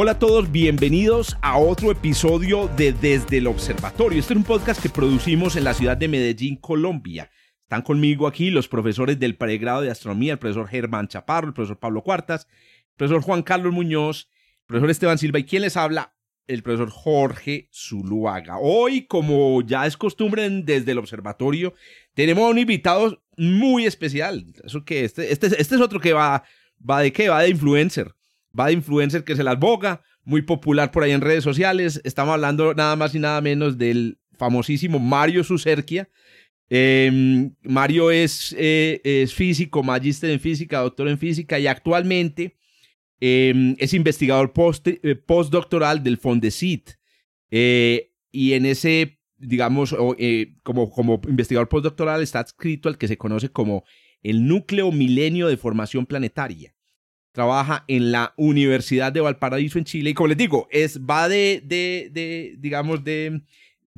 Hola a todos, bienvenidos a otro episodio de Desde el Observatorio. Este es un podcast que producimos en la ciudad de Medellín, Colombia. Están conmigo aquí los profesores del pregrado de astronomía, el profesor Germán Chaparro, el profesor Pablo Cuartas, el profesor Juan Carlos Muñoz, el profesor Esteban Silva y quien les habla, el profesor Jorge Zuluaga. Hoy, como ya es costumbre desde el observatorio, tenemos a un invitado muy especial. Eso que este, este, este es otro que va, va de qué, va de influencer va de influencer que se las boga, muy popular por ahí en redes sociales. Estamos hablando nada más y nada menos del famosísimo Mario Sucerquia. Em, Mario es, eh, es, físico, magíster en física, doctor en física y actualmente em, es investigador eh, postdoctoral del Fondesit. Eh, y en ese, digamos, como, como investigador postdoctoral está adscrito al que se conoce como el núcleo milenio de formación planetaria trabaja en la Universidad de Valparaíso en Chile y como les digo, es, va de, de, de digamos, de,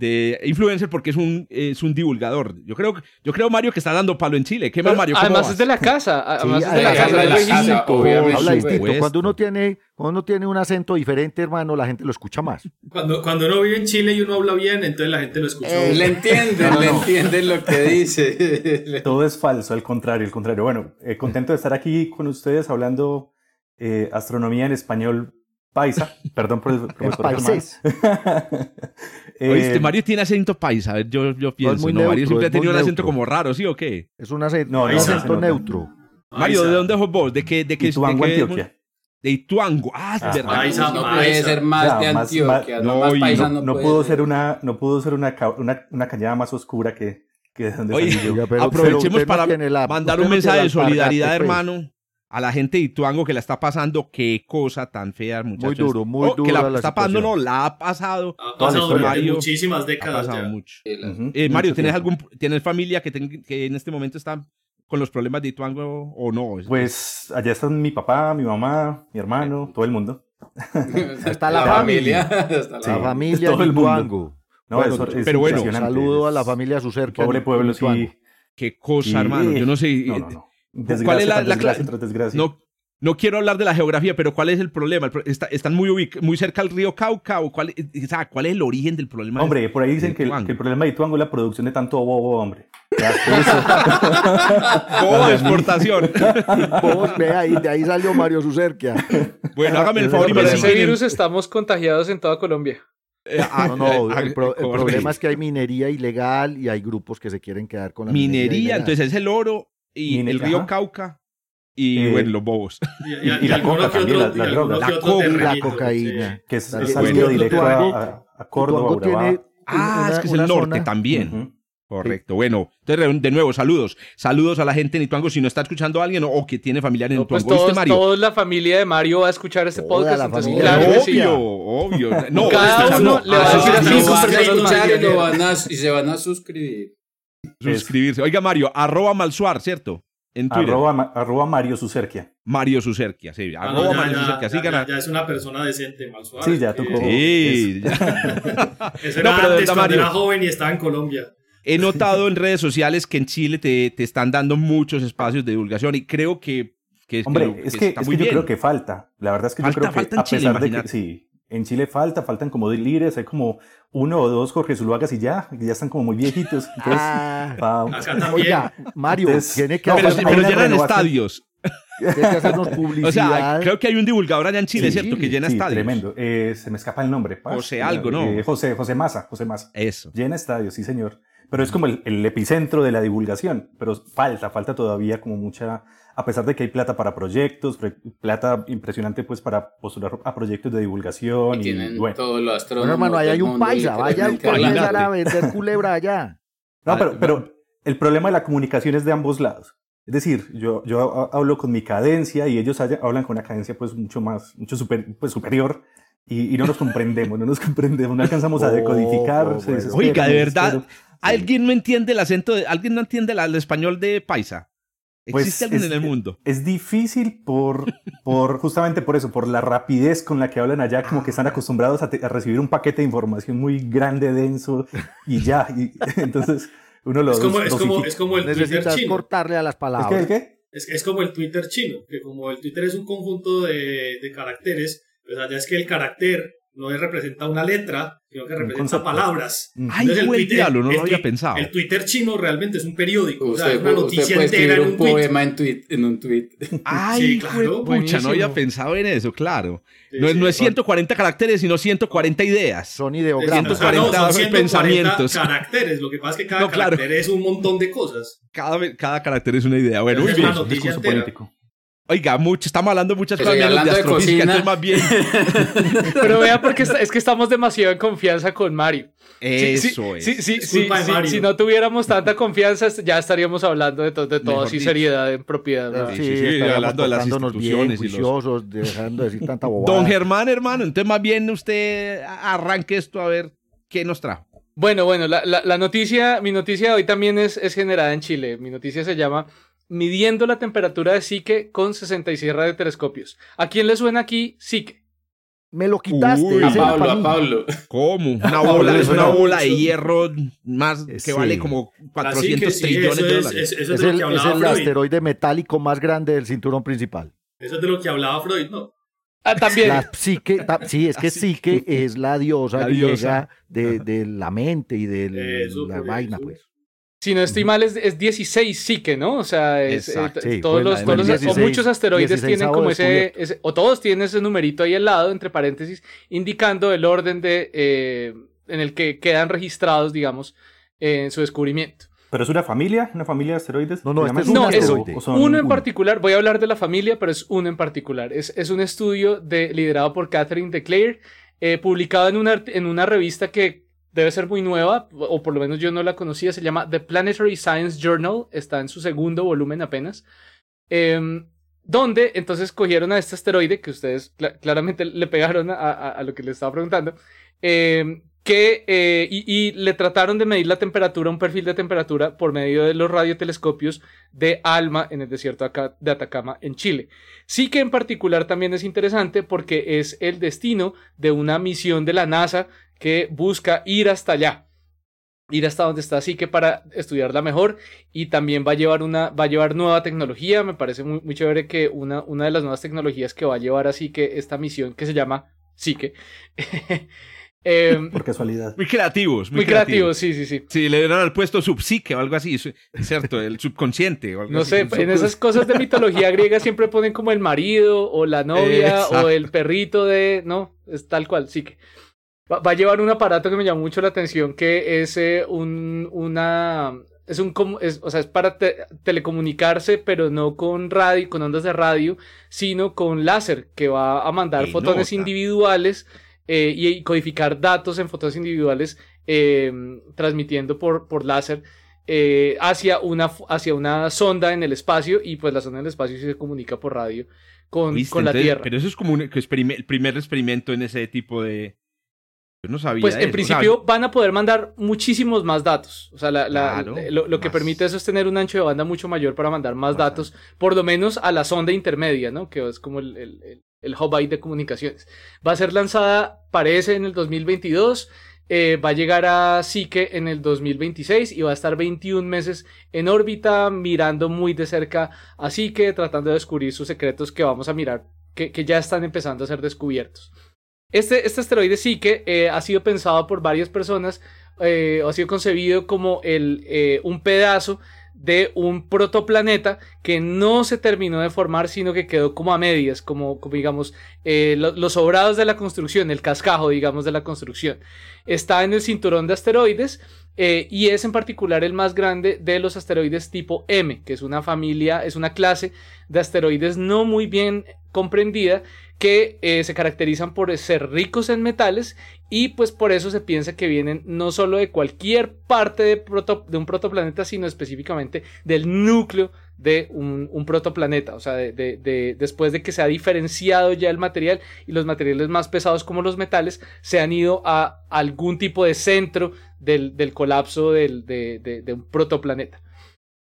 de influencer porque es un, es un divulgador. Yo creo, yo creo, Mario, que está dando palo en Chile. ¿Qué más, Mario? Además es de la casa. Además es de la, casa. Habla distinto. Cuando uno, tiene, cuando uno tiene un acento diferente, hermano, la gente lo escucha más. Cuando, cuando uno vive en Chile y uno habla bien, entonces la gente lo escucha. Eh, le entienden, le entienden lo que dice. Todo es falso, al contrario, al contrario. Bueno, eh, contento de estar aquí con ustedes hablando eh, astronomía en español paisa. Perdón por el profesor eh, Mario tiene acento paisa. A ver, yo, yo pienso. No, Mario siempre ha tenido un acento como raro, ¿sí o qué? Es un acento, no, acento neutro. Mario, ¿de dónde sos vos? ¿De qué? De qué Ituango, de qué, Antioquia. De Ituango. Ah, ah de paisa, no puede ser más de Antioquia. no, más paisa no, no, pudo ser una, no pudo ser una, una, una cañada más oscura que, que de donde Oye, yo. aprovechemos para mandar un mensaje de solidaridad, pues. hermano a la gente de Ituango que la está pasando, qué cosa tan fea, muchachos. Muy duro, muy oh, duro. Que la, está pasando, no, la ha pasado. Ha pasado Mario, muchísimas décadas. Ha pasado mucho. Eh, Mario, ¿tienes, algún, ¿tienes familia que, que en este momento está con los problemas de Ituango o no? Pues allá están mi papá, mi mamá, mi hermano, todo el mundo. está la familia. Está la, familia de Ituango. No, eso, es pero bueno, saludo a la familia Sucerca. Pobre pueblo, sí. Qué cosa, hermano. Yo no sé. No, no, no. ¿Cuál es la, desgracia desgracia. No, no quiero hablar de la geografía, pero ¿cuál es el problema? ¿Están muy, muy cerca del río Cauca? ¿O cuál, ¿Cuál es el origen del problema? Hombre, por ahí dicen que el, que el, problema de Ituango es la producción de tanto bobo, hombre. bobo de exportación. ve ahí, de ahí salió Mario Sucerquia. Bueno, hágame el favor. Por ese virus estamos contagiados en toda Colombia. Eh, ah, no, no, el, problema es que hay minería ilegal y hay grupos que se quieren quedar con la minería. Minería, entonces es el oro y el río Cauca y eh, bueno, los bobos. Y, la coca también, la, droga. La, cocaína. Que es, salido directo a, a, Córdoba, Ah, es que es el norte también. Correcto. Bueno, entonces de nuevo, saludos. Saludos a la gente en Ituango. Si no está escuchando a alguien o, que tiene familiar en no, pues Ituango. Todos, Mario? Toda la familia de Mario va a escuchar este podcast. Entonces, claro, obvio, obvio. No, Cada uno le va a decir a cinco personas y se van a suscribir. Suscribirse. Oiga, Mario, arroba Malsuar, ¿cierto? En Twitter. Arroba, arroba Mario Sucerquia. Mario Sucerquia, sí. Ah, arroba Mario Sucerquia. Sí, ya, ya, es una persona decente, Malsuar. Sí, ya tocó. Sí. Eso era no, pero antes, cuando era joven y estaba en Colombia. He notado en redes sociales que en Chile te, te están dando muchos espacios de divulgación y creo que, que Hombre, que, es que, es que yo creo que falta. La verdad es que yo creo que a pesar de que sí, en Chile falta, faltan como líderes, hay como uno o dos Jorge Zuluagas y ya, que ya están como muy viejitos. Entonces, ah, oiga, Mario, tiene que pero, pero llenan estadios. Tiene que hacernos publicidad. O sea, creo que hay un divulgador allá en Chile, ¿cierto? Que llena sí, estadios. tremendo. Eh, se me escapa el nombre. José algo, ¿no? Eh, José, José Massa, José Massa. Eso. Llena estadios, sí, señor. Pero es como el, el epicentro de la divulgación. Pero falta, falta todavía como mucha a pesar de que hay plata para proyectos, plata impresionante pues para postular a proyectos de divulgación. Y, y bueno. todos los Bueno, hermano, ahí hay un paisa, vaya un paisa a vender culebra allá. No, pero, pero el problema de la comunicación es de ambos lados. Es decir, yo, yo hablo con mi cadencia y ellos hablan con una cadencia pues mucho más, mucho super, pues, superior y, y, no nos comprendemos, no nos comprendemos, no alcanzamos a decodificar. Oh, Oiga, de verdad, ¿Alguien no entiende el acento? De, ¿Alguien no entiende el español de paisa? Pues ¿Existe alguien en el mundo? Es difícil por, por, justamente por eso, por la rapidez con la que hablan allá, como que están acostumbrados a, recibir un paquete de información muy grande, denso, y ya. Y, entonces, uno lo es como, es como, es como el Twitter chino. cortarle a las palabras. ¿Es, qué? Es, es, como el Twitter chino, que como el Twitter es un conjunto de, de caracteres, pues allá es que el carácter no representa una letra, sino que representa palabras. Ay, el Twitter, diablo, no lo había pensado. El Twitter chino realmente es un periódico, usted, o sea, es una noticia puede entera en un, un poema en, tweet, en un tweet. Ay, sí, claro. pucha, no había pensado en eso, claro. Sí, no, sí, no, es 140 caracteres, sino 140 ideas. Son ideogramas. 140, no, son 140 pensamientos. caracteres. Lo que pasa es que cada no, claro. carácter es un montón de cosas. Cada, cada carácter es una idea. Bueno, es una noticia entera. político. Oiga, mucho, estamos hablando muchas cosas hablando de de cocina. más bien. Pero vea, porque es que estamos demasiado en confianza con Mario. Eso sí, es. Sí, sí, sí, si no tuviéramos tanta confianza, ya estaríamos hablando de, to de todo, así seriedad en propiedad. Sí, sí, sí hablando de las instituciones. Bien, juiciosos, y los... dejando de decir tanta bobada. Don Germán, hermano, entonces más bien usted arranque esto a ver qué nos trajo. Bueno, bueno, la, la, la noticia, mi noticia de hoy también es, es generada en Chile. Mi noticia se llama midiendo la temperatura de Psique con 66 radiotelescopios. ¿A quién le suena aquí Psique? Me lo quitaste. Uy, a Pablo, a Pablo. ¿Cómo? Una bola, es una bola de hierro más que sí. vale como 400 sí, trillones de es, dólares. Es, eso es, es, el, es asteroide metálico más grande del cinturón principal. Eso es de lo que hablaba Freud, ¿no? Ah, también. La psique, ta, sí, es que Así psique que- es la diosa La griega diosa. de, de la mente y de Eso, la vaina, eso. pues. Si no estoy mal, es, es 16 Psique, ¿no? O sea, es, Exacto. eh, Sí, todos los, todos o 16 muchos asteroides 16 tienen como ese, o todos tienen ese numerito ahí al lado, entre paréntesis, indicando el orden de, eh, en el que quedan registrados, digamos, eh, en su descubrimiento. ¿Pero es una familia? ¿Una familia de asteroides? No, no, ¿Se este es un No, es asteroide. ¿O son Uno en particular, voy a hablar de la familia, pero es uno en particular. Es, es un estudio de, liderado por Catherine DeClaire, eh, publicado en una, en una revista que debe ser muy nueva, o por lo menos yo no la conocía, se llama The Planetary Science Journal, está en su segundo volumen apenas, em, donde entonces cogieron a este asteroide, que ustedes cla- claramente le pegaron a, lo que les estaba preguntando, em, eh, y, y le trataron de medir la temperatura, un perfil de temperatura, por medio de los radiotelescopios de ALMA en el desierto de Atacama, en Chile. Sí que en particular también es interesante porque es el destino de una misión de la NASA que busca ir hasta allá. Ir hasta donde está así que para estudiarla mejor y también va a llevar una va a llevar nueva tecnología, me parece muy, muy chévere que una, una de las nuevas tecnologías que va a llevar así que esta misión que se llama Psique. Em, Por casualidad. Muy creativos, muy, muy creativo, sí, sí, sí. Sí, le dieron al puesto subpsique o algo así, cierto, el subconsciente o algo No así. sé, en esas cosas de mitología griega siempre ponen como el marido o la novia Exacto. o el perrito de... No, es tal cual, sí que... Va, va a llevar un aparato que me llamó mucho la atención que es eh, un, una... Es un, es, o sea, es para te- telecomunicarse, pero no con radio, con ondas de radio, sino con láser, que va a mandar Y fotones individuales eh, y, codificar datos en fotones individuales eh, transmitiendo por, por láser eh, hacia, una, hacia una sonda en el espacio y pues la sonda en el espacio sí se comunica por radio con, con la Tierra. Pero eso es como un el primer experimento en ese tipo de... Yo no sabía Pues en eso. principio O sea, van a poder mandar muchísimos más datos. O sea, la- la- Claro, lo, lo que más. permite eso es tener un ancho de banda mucho mayor para mandar más datos, por lo menos a la sonda intermedia, ¿no? Que es como el, el, el- el hub ahí de comunicaciones. Va a ser lanzada, parece, en el 2022. eh, va a llegar a Psique en el 2026 y va a estar 21 meses en órbita, mirando muy de cerca a Psique, tratando de descubrir sus secretos que vamos a mirar, que, que ya están empezando a ser descubiertos. Este, este asteroide Psique eh, ha sido pensado por varias personas, eh, ha sido concebido como eh, un pedazo de un protoplaneta que no se terminó de formar, sino que quedó como a medias, como, digamos, lo- los sobrados de la construcción, el cascajo, digamos, de la construcción. Está en el cinturón de asteroides eh, y es en particular el más grande de los asteroides tipo M, que es una familia, es una clase de asteroides no muy bien comprendida que eh, se caracterizan por ser ricos en metales y pues por eso se piensa que vienen no solo de cualquier parte de, un protoplaneta, sino específicamente del núcleo de un, un protoplaneta, o sea, de, de- de- después de que se ha diferenciado ya el material y los materiales más pesados como los metales se han ido a algún tipo de centro del, del colapso del, de, de, un protoplaneta.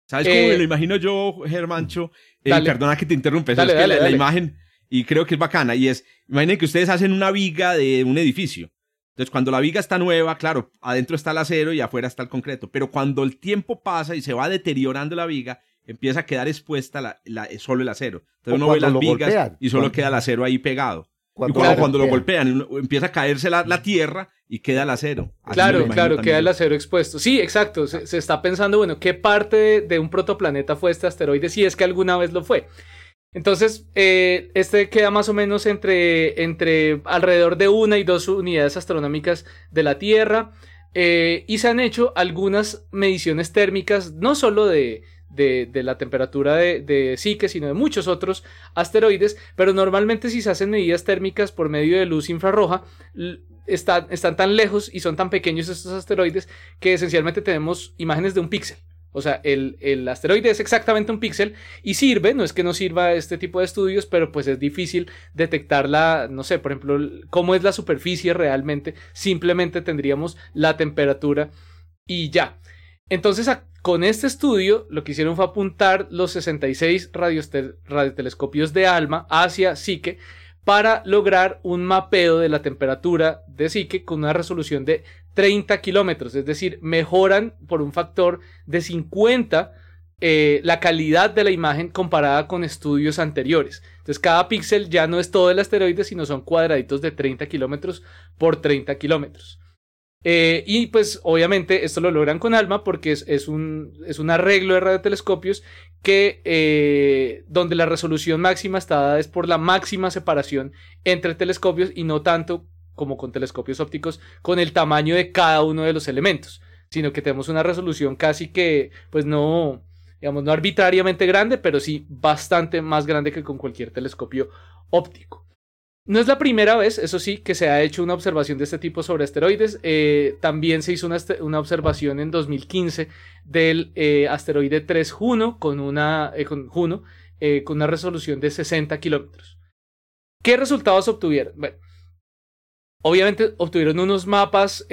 ¿Sabes cómo me lo imagino yo, Germancho? Eh, perdona que te interrumpe, es que la, imagen, y creo que es bacana, y es, imaginen que ustedes hacen una viga de un edificio. Entonces, cuando la viga está nueva, claro, adentro está el acero y afuera está el concreto. Pero cuando el tiempo pasa y se va deteriorando la viga, empieza a quedar expuesta la, solo el acero. Entonces uno ve las vigas y solo queda el acero ahí pegado. Cuando, y cuando, lo golpean, empieza a caerse la, tierra y queda el acero. claro, claro, queda el acero expuesto. Sí, exacto. Se, está pensando, bueno, ¿qué parte de, un protoplaneta fue este asteroide? Si es que alguna vez lo fue. Entonces, eh, este queda más o menos entre, entre alrededor de una y dos unidades astronómicas de la Tierra. Eh, y se han hecho algunas mediciones térmicas, no solo de, de, la temperatura de, de Psique, sino de muchos otros asteroides, pero normalmente si se hacen medidas térmicas por medio de luz infrarroja, están, están tan lejos y son tan pequeños estos asteroides que esencialmente tenemos imágenes de un píxel. O sea, el, el, asteroide es exactamente un píxel y sirve, no es que no sirva este tipo de estudios, pero pues es difícil detectarla, no sé, por ejemplo, cómo es la superficie realmente, simplemente tendríamos la temperatura y ya. Entonces, con este estudio, lo que hicieron fue apuntar los 66 radiotelescopios de ALMA hacia Psique para lograr un mapeo de la temperatura de Psique con una resolución de 30 kilómetros, es decir, mejoran por un factor de 50 eh, la calidad de la imagen comparada con estudios anteriores. Entonces, cada píxel ya no es todo el asteroide, sino son cuadraditos de 30 kilómetros por 30 kilómetros. Eh, y pues obviamente esto lo logran con ALMA porque es, un, es un, arreglo de radiotelescopios que eh, donde la resolución máxima está dada es por la máxima separación entre telescopios y no tanto como con telescopios ópticos con el tamaño de cada uno de los elementos, sino que tenemos una resolución casi que pues no digamos no arbitrariamente grande, pero sí bastante más grande que con cualquier telescopio óptico. No es la primera vez, eso sí, que se ha hecho una observación de este tipo sobre asteroides. Eh, también se hizo una, observación en 2015 del eh, asteroide 3 Juno con una, eh, con, Juno, con una resolución de 60 kilómetros. ¿Qué resultados obtuvieron? Bueno, obviamente obtuvieron unos mapas,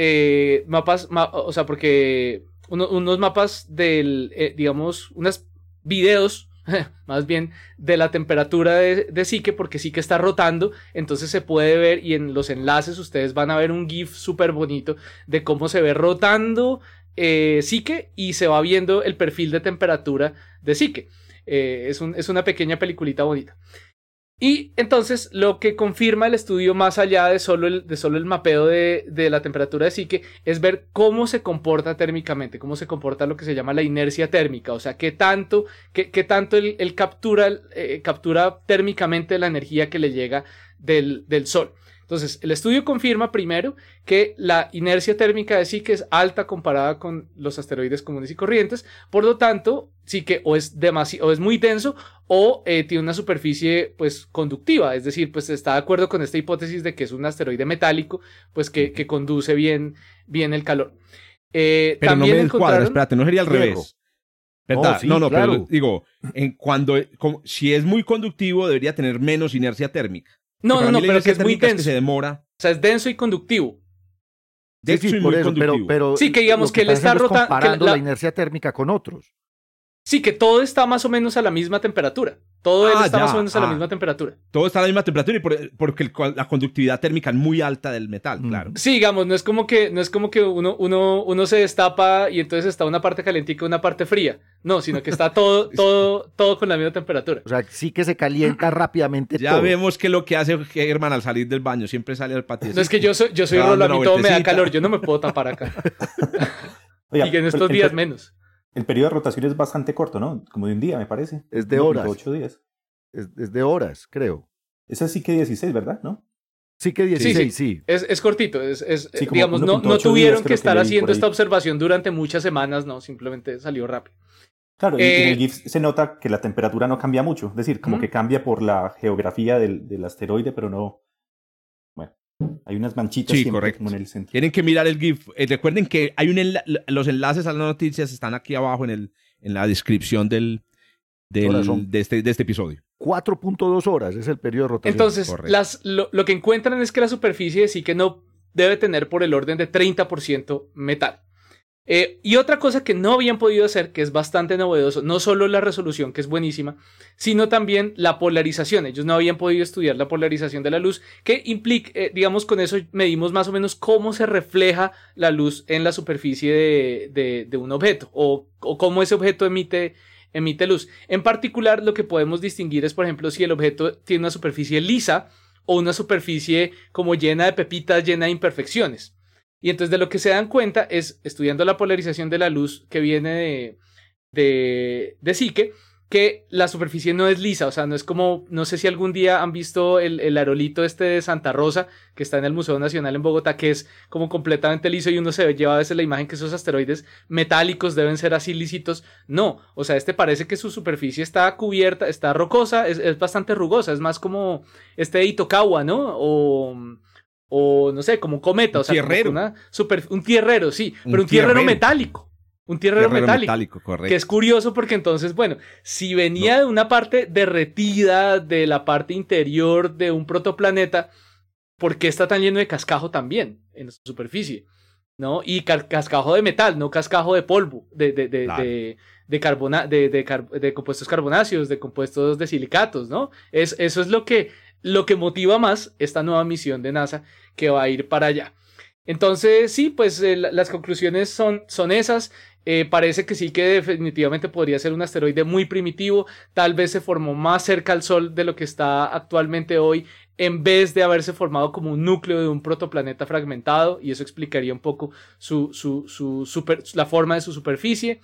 mapas, o sea, porque unos mapas del, digamos, unos videos más bien de la temperatura de, de Psique, porque Psique está rotando, entonces se puede ver y en los enlaces ustedes van a ver un GIF súper bonito de cómo se ve rotando eh, y se va viendo el perfil de temperatura de Psique. Eh, es, un, es una pequeña peliculita bonita. Y entonces lo que confirma el estudio más allá de solo el, de solo el mapeo de, la temperatura de psique es ver cómo se comporta térmicamente, cómo se comporta lo que se llama la inercia térmica, o sea, qué tanto, qué, tanto él, captura, eh, captura térmicamente la energía que le llega del, del Sol. Entonces, el estudio confirma primero que la inercia térmica de Psique es alta comparada con los asteroides comunes y corrientes, por lo tanto, Psique o es, o es muy denso o eh, tiene una superficie pues conductiva, es decir, pues está de acuerdo con esta hipótesis de que es un asteroide metálico, pues que, conduce bien, bien el calor. Eh, pero también no me encontraron... espérate, no sería al revés. ¿Verdad? no, no, pero digo, en cuando, si es muy conductivo debería tener menos inercia térmica. No, no, no, pero que es muy denso. se demora. O sea, es denso y conductivo. Denso y muy conductivo. Pero, sí, que digamos que, él está rotando. la... la inercia térmica con otros. Sí, que todo está más o menos a la misma temperatura. Todo ah, está más o menos a la ah. misma temperatura. Todo está a la misma temperatura y porque la conductividad térmica es muy alta del metal, mm. claro. Sí, digamos, no es como que, no es como que uno, uno, uno se destapa y entonces está una parte calientica y una parte fría. No, sino que está todo, todo, todo con la misma temperatura. O sea, sí que se calienta rápidamente ya vemos que lo que hace Germán al salir del baño siempre sale al patio. No es que yo soy, yo soy Rolo, a mí todo me da calor, yo no me puedo tapar acá. y que en estos días menos. El periodo de rotación es bastante corto, ¿no? Como de un día, me parece. Es de horas. Ocho días. Es, de horas, creo. Esa sí que 16, ¿verdad? ¿No? Sí que 16, sí. Es, es, cortito, es, es digamos, no, no tuvieron que estar haciendo esta observación durante muchas semanas, no, simplemente salió rápido. Claro, y en el eh, GIF se nota que la temperatura no cambia mucho, es decir, como que cambia por la geografía del, del asteroide, pero no, hay unas manchitas sí, correcto. en el centro. Tienen que mirar el GIF. Eh, recuerden que hay un los enlaces a las noticias están aquí abajo en, el, en la descripción del, del de, este, de este episodio. 4.2 horas es el periodo de rotación. Entonces, las, lo, lo, que encuentran es que la superficie sí que no debe tener por el orden de 30% metal. Eh, y otra cosa que no habían podido hacer, que es bastante novedoso, no solo la resolución, que es buenísima, sino también la polarización. Ellos no habían podido estudiar la polarización de la luz, que implica, eh, digamos, con eso medimos más o menos cómo se refleja la luz en la superficie de, un objeto o, o, cómo ese objeto emite, emite luz. En particular, lo que podemos distinguir es, por ejemplo, si el objeto tiene una superficie lisa o una superficie como llena de pepitas, llena de imperfecciones. Y entonces de lo que se dan cuenta es, estudiando la polarización de la luz que viene de, de, de Psique, que la superficie no es lisa, o sea, no es como, no sé si algún día han visto el, el, arolito este de Santa Rosa, que está en el Museo Nacional en Bogotá, que es como completamente liso y uno se lleva a veces la imagen que esos asteroides metálicos deben ser así lícitos. No, o sea, este parece que su superficie está cubierta, está rocosa, es, es bastante rugosa, es más como este de Itokawa, ¿no? O o no sé, como un cometa, o sea, tierrero. Una super, un tierrero, sí, pero un tierrero, metálico. Un tierrero, metálico. correcto. Que es curioso porque entonces, bueno, si venía de una parte derretida, de la parte interior de un protoplaneta, ¿por qué está tan lleno de cascajo también en su superficie? ¿No? Y cascajo de metal, no cascajo de polvo, de, de, de, de, de, carbona de, de, compuestos carbonáceos, de compuestos de silicatos, ¿no? Es, eso es lo que lo que motiva más esta nueva misión de NASA que va a ir para allá. Entonces, sí, pues eh, las conclusiones son, son esas. Eh, parece que sí que definitivamente podría ser un asteroide muy primitivo. Tal vez se formó más cerca al Sol de lo que está actualmente hoy, en vez de haberse formado como un núcleo de un protoplaneta fragmentado. Y eso explicaría un poco su, su, su la forma de su superficie.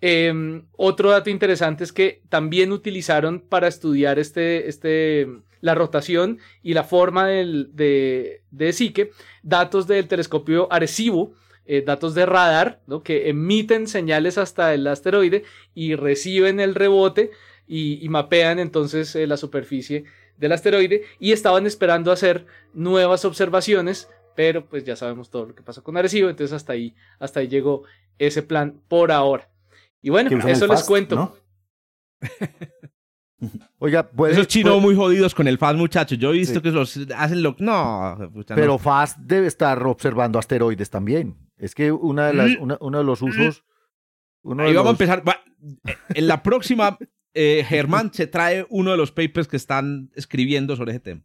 Em, otro dato interesante es que también utilizaron para estudiar este, este, la rotación y la forma del, de, de Psique datos del telescopio Arecibo, eh, datos de radar, ¿no? que emiten señales hasta el asteroide y reciben el rebote y, mapean entonces eh, la superficie del asteroide y estaban esperando hacer nuevas observaciones pero pues ya sabemos todo lo que pasó con Arecibo, entonces hasta ahí, hasta ahí llegó ese plan por ahora. Y bueno, eso les cuento. Oiga, esos chinos muy jodidos con el FAST, muchachos. Yo he visto que los hacen lo. No. Pero FAST debe estar observando asteroides también. Es que una de las, mm. uno de los usos. Uno Ahí vamos a empezar. en la próxima, eh, Germán se trae uno de los papers que están escribiendo sobre ese tema.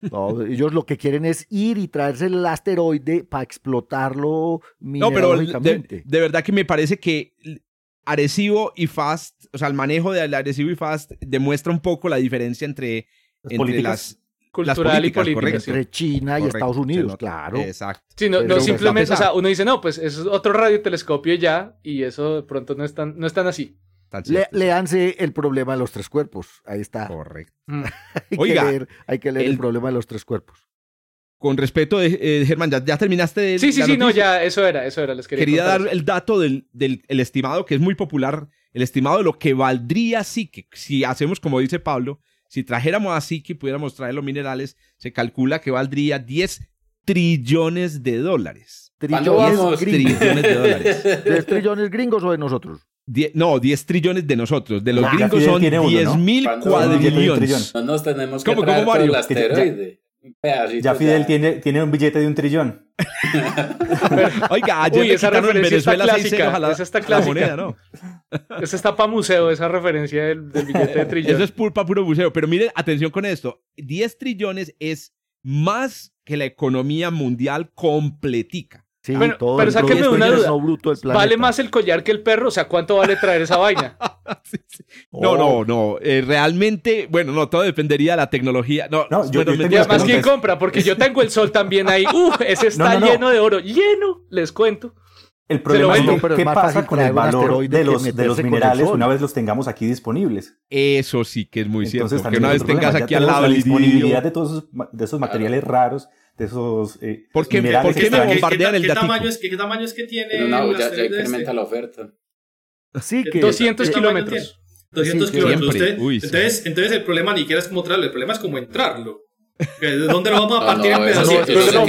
No, ellos lo que quieren es ir y traerse el asteroide para explotarlo No, pero de, verdad que me parece que Arecibo y Fast, o sea, el manejo de Arecibo y Fast demuestra un poco la diferencia entre, entre las cultural y política. Entre China y Estados Unidos, claro. Exacto. Sí, no, no simplemente, o sea, uno dice, no, pues eso es otro radiotelescopio ya, y eso de pronto no es tan, no es tan así. Le, leanse el problema de los tres cuerpos. Ahí está. Correcto. hay, Oiga, que leer, hay que leer el, problema de los tres cuerpos. Con respecto de eh, Germán, ¿ya, terminaste de Sí, sí, sí, no, ya, eso era, eso era. Les quería, quería dar el dato del, del el estimado, que es muy popular, el estimado de lo que valdría Psique. Si hacemos como dice Pablo, si trajéramos a Psique y pudiéramos traer los minerales, se calcula que valdría 10 trillones de dólares. Trillones, trillones de dólares. ¿10 trillones gringos o de nosotros? no, 10 trillones de nosotros. De los gringos son 10 mil cuadrillones. No nos tenemos que ¿Cómo, traer ¿cómo, Mario? Ya Fidel tiene, tiene un billete de un trillón. Oiga, ayer Uy, esa referencia Venezuela está clásica. La, esa está clásica. moneda, ¿no? esa está para museo, esa referencia del, billete de trillón. Eso es para puro museo. Pero miren, atención con esto. 10 trillones es más que la economía mundial completica. Sí, bueno, todo pero sáquenme una duda. Bruto del ¿Vale más el collar que el perro? O sea, ¿cuánto vale traer esa vaina? No, no, oh. no. Eh, realmente, bueno, no, todo dependería de la tecnología. No, no yo, bueno, yo más quién compra, porque yo tengo el sol también ahí. Uf, ese está lleno de oro. Lleno, les cuento. El problema es qué pasa con el valor de los, de los minerales una vez los tengamos aquí disponibles. Eso sí que es muy Entonces, cierto. Que una vez tengas aquí al lado la disponibilidad de todos esos, de esos materiales raros de esos eh, ¿Por qué, ¿por qué me bombardean el ¿qué tamaño, es, ¿Qué tamaño es que tiene? Pero no, ya, ya incrementa este? la oferta. Sí, que 200 kilómetros. 200 kilómetros. entonces, entonces el problema ni siquiera es como traerlo, el problema es como entrarlo. ¿Dónde lo vamos a partir no, en eso, pedacitos? eso,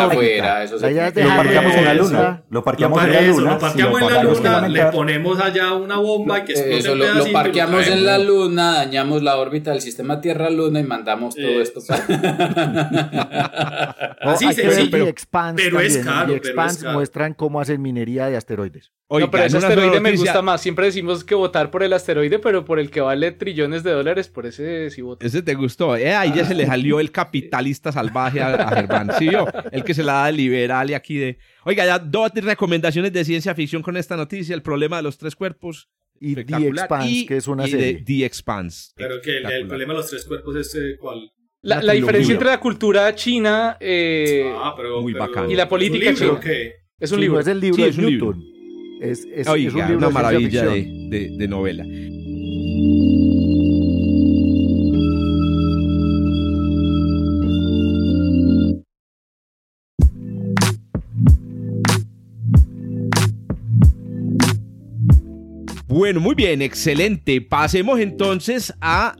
afuera. Se de- Lo parqueamos en la luna. Lo parqueamos pa- en la luna. lo parqueamos en la luna, le ponemos allá una bomba y que explote Eso lo, lo parqueamos en la luna, dañamos la órbita del sistema Tierra-Luna y mandamos todo Eh, esto. Así hay se- que ver sí, The pero- es caro, caro. muestran cómo hacen minería de asteroides. Oiga, no, pero ese asteroide me gusta más. Siempre decimos que votar por el asteroide, pero por el que vale trillones de dólares, por ese sí voto. Ese te gustó. Eh, ahí ya se le salió el capitalista salvaje a, a Germán. Sí, yo, el que se la da de liberal y aquí de. Oiga, ya dos recomendaciones de ciencia ficción con esta noticia: el problema de los tres cuerpos. Y The Expanse, y- que es una y de serie. The Expanse. Pero que el, el problema de los tres cuerpos es eh, cuál. La, la diferencia entre la cultura china eh, Ah, pero, muy pero-. Y la política ¿Es un libro china. es un Sí, libro. no es el libro Sí, de es un libro. Newton. Es, es- es Oiga, un libro una de maravilla de, de- de novela. Bueno, muy bien, excelente. Pasemos entonces a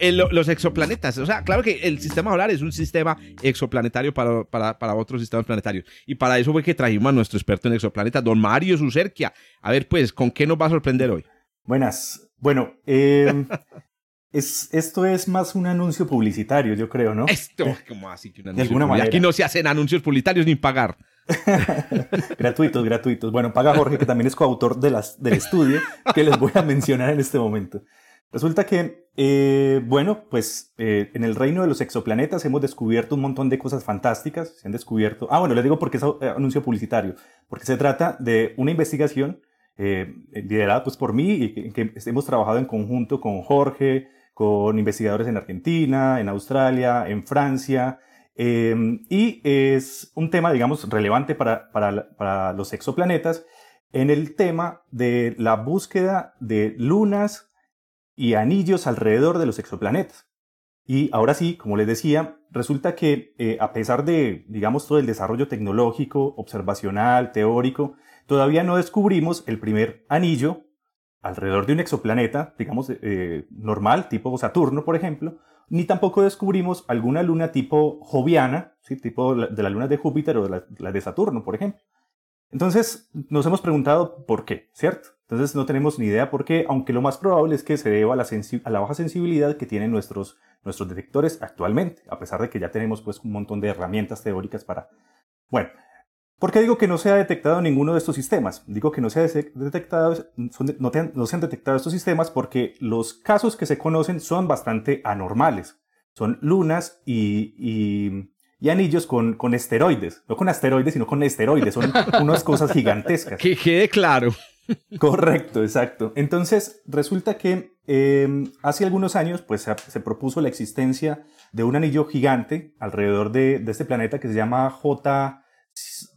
el- los exoplanetas. O sea, claro que el sistema solar es un sistema exoplanetario para, para, para otros sistemas planetarios. Y para eso fue que trajimos a nuestro experto en exoplanetas, don Mario Sucerquia. A ver, pues, ¿con qué nos va a sorprender hoy? Buenas. Bueno, eh, es, esto es más un anuncio publicitario, yo creo, ¿no? Esto, ¿cómo así que un De anuncio alguna publi- manera. Aquí no se hacen anuncios publicitarios ni pagar. gratuitos, gratuitos. Bueno, paga Jorge, que también es coautor de del estudio que les voy a mencionar en este momento. Resulta que, eh, bueno, pues eh, en el reino de los exoplanetas hemos descubierto un montón de cosas fantásticas. Se han descubierto. Ah, bueno, les digo porque es eh, anuncio publicitario. Porque se trata de una investigación liderada pues, por mí y que hemos trabajado en conjunto con Jorge, con investigadores en Argentina, en Australia, en Francia. Eh, y es un tema, digamos, relevante para, para, para los exoplanetas en el tema de la búsqueda de lunas y anillos alrededor de los exoplanetas. Y ahora sí, como les decía, resulta que eh, a pesar de, digamos, todo el desarrollo tecnológico, observacional, teórico, todavía no descubrimos el primer anillo alrededor de un exoplaneta, digamos, eh, normal, tipo Saturno, por ejemplo, ni tampoco descubrimos alguna luna tipo joviana, ¿sí? tipo de las lunas de Júpiter o de la, de Saturno, por ejemplo. Entonces, nos hemos preguntado por qué, ¿cierto? Entonces, no tenemos ni idea por qué, aunque lo más probable es que se deba a la, a la baja sensibilidad que tienen nuestros, nuestros detectores actualmente, a pesar de que ya tenemos pues, un montón de herramientas teóricas para... Bueno, ¿por qué digo que no se ha detectado ninguno de estos sistemas? Digo que no se ha detectado, son no, te han- no se han detectado estos sistemas porque los casos que se conocen son bastante anormales. Son lunas y, y- y anillos con, con esteroides. No con asteroides, sino con esteroides. Son unas cosas gigantescas. Que quede claro. Correcto, exacto. Entonces, resulta que eh, hace algunos años pues, se, se propuso la existencia de un anillo gigante alrededor de, de este planeta que se llama J...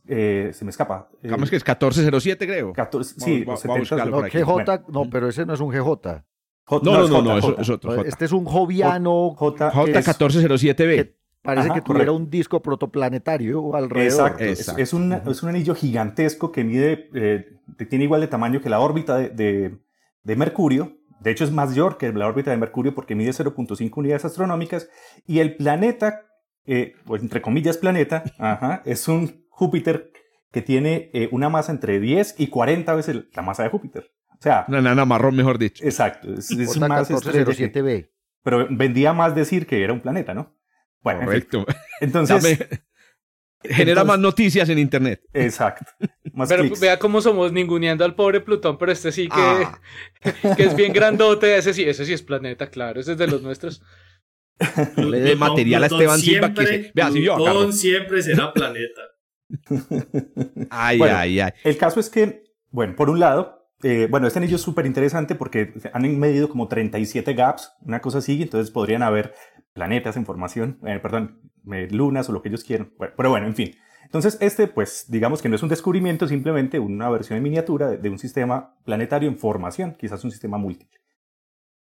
eh, se me escapa. eh, Digamos que es 1407, creo. 14, sí, Vamos, los vamos a 70, buscarlo No. GJ, Bueno. no, pero ese no es un GJ. J- No, no, es no, J, no, J. es otro. Este es un joviano J- que es- J1407B. que parece Ajá, que tuviera correcto. un disco protoplanetario alrededor. Exacto. Es- Exacto. Es, un, es un anillo gigantesco que mide, eh, que tiene igual de tamaño que la órbita de, de- de Mercurio. De hecho, es mayor que la órbita de Mercurio porque mide 0.5 unidades astronómicas. Y el planeta, eh, entre comillas planeta, ajá, es un Júpiter que tiene eh, una masa entre 10 y 40 veces la masa de Júpiter. O sea, Una nana marrón, mejor dicho. exacto. Es, es más estrella que- J1407B. Pero vendía más decir que era un planeta, ¿no? Bueno, en fin. Correcto. entonces... Dame- Genera entonces- más noticias en internet. Exacto. Más Pero clics. vea cómo somos ninguneando al pobre Plutón, pero este sí que, Ah. que es bien grandote. Ese sí, ese sí es planeta, claro. Ese es de los nuestros. No le dé Plutón- material a Esteban Silva que siempre- se... Vea, si yo Plutón siempre será planeta. Ay, Bueno. ay, ay. El caso es que, bueno, por un lado, eh, bueno, este anillo es súper interesante porque han medido como 37 gaps, una cosa así, entonces podrían haber planetas en formación, eh, perdón, eh, lunas o lo que ellos quieran. Bueno, pero bueno, en fin. Entonces, este, pues, digamos que no es un descubrimiento, simplemente una versión en miniatura de, de un sistema planetario en formación, quizás un sistema múltiple.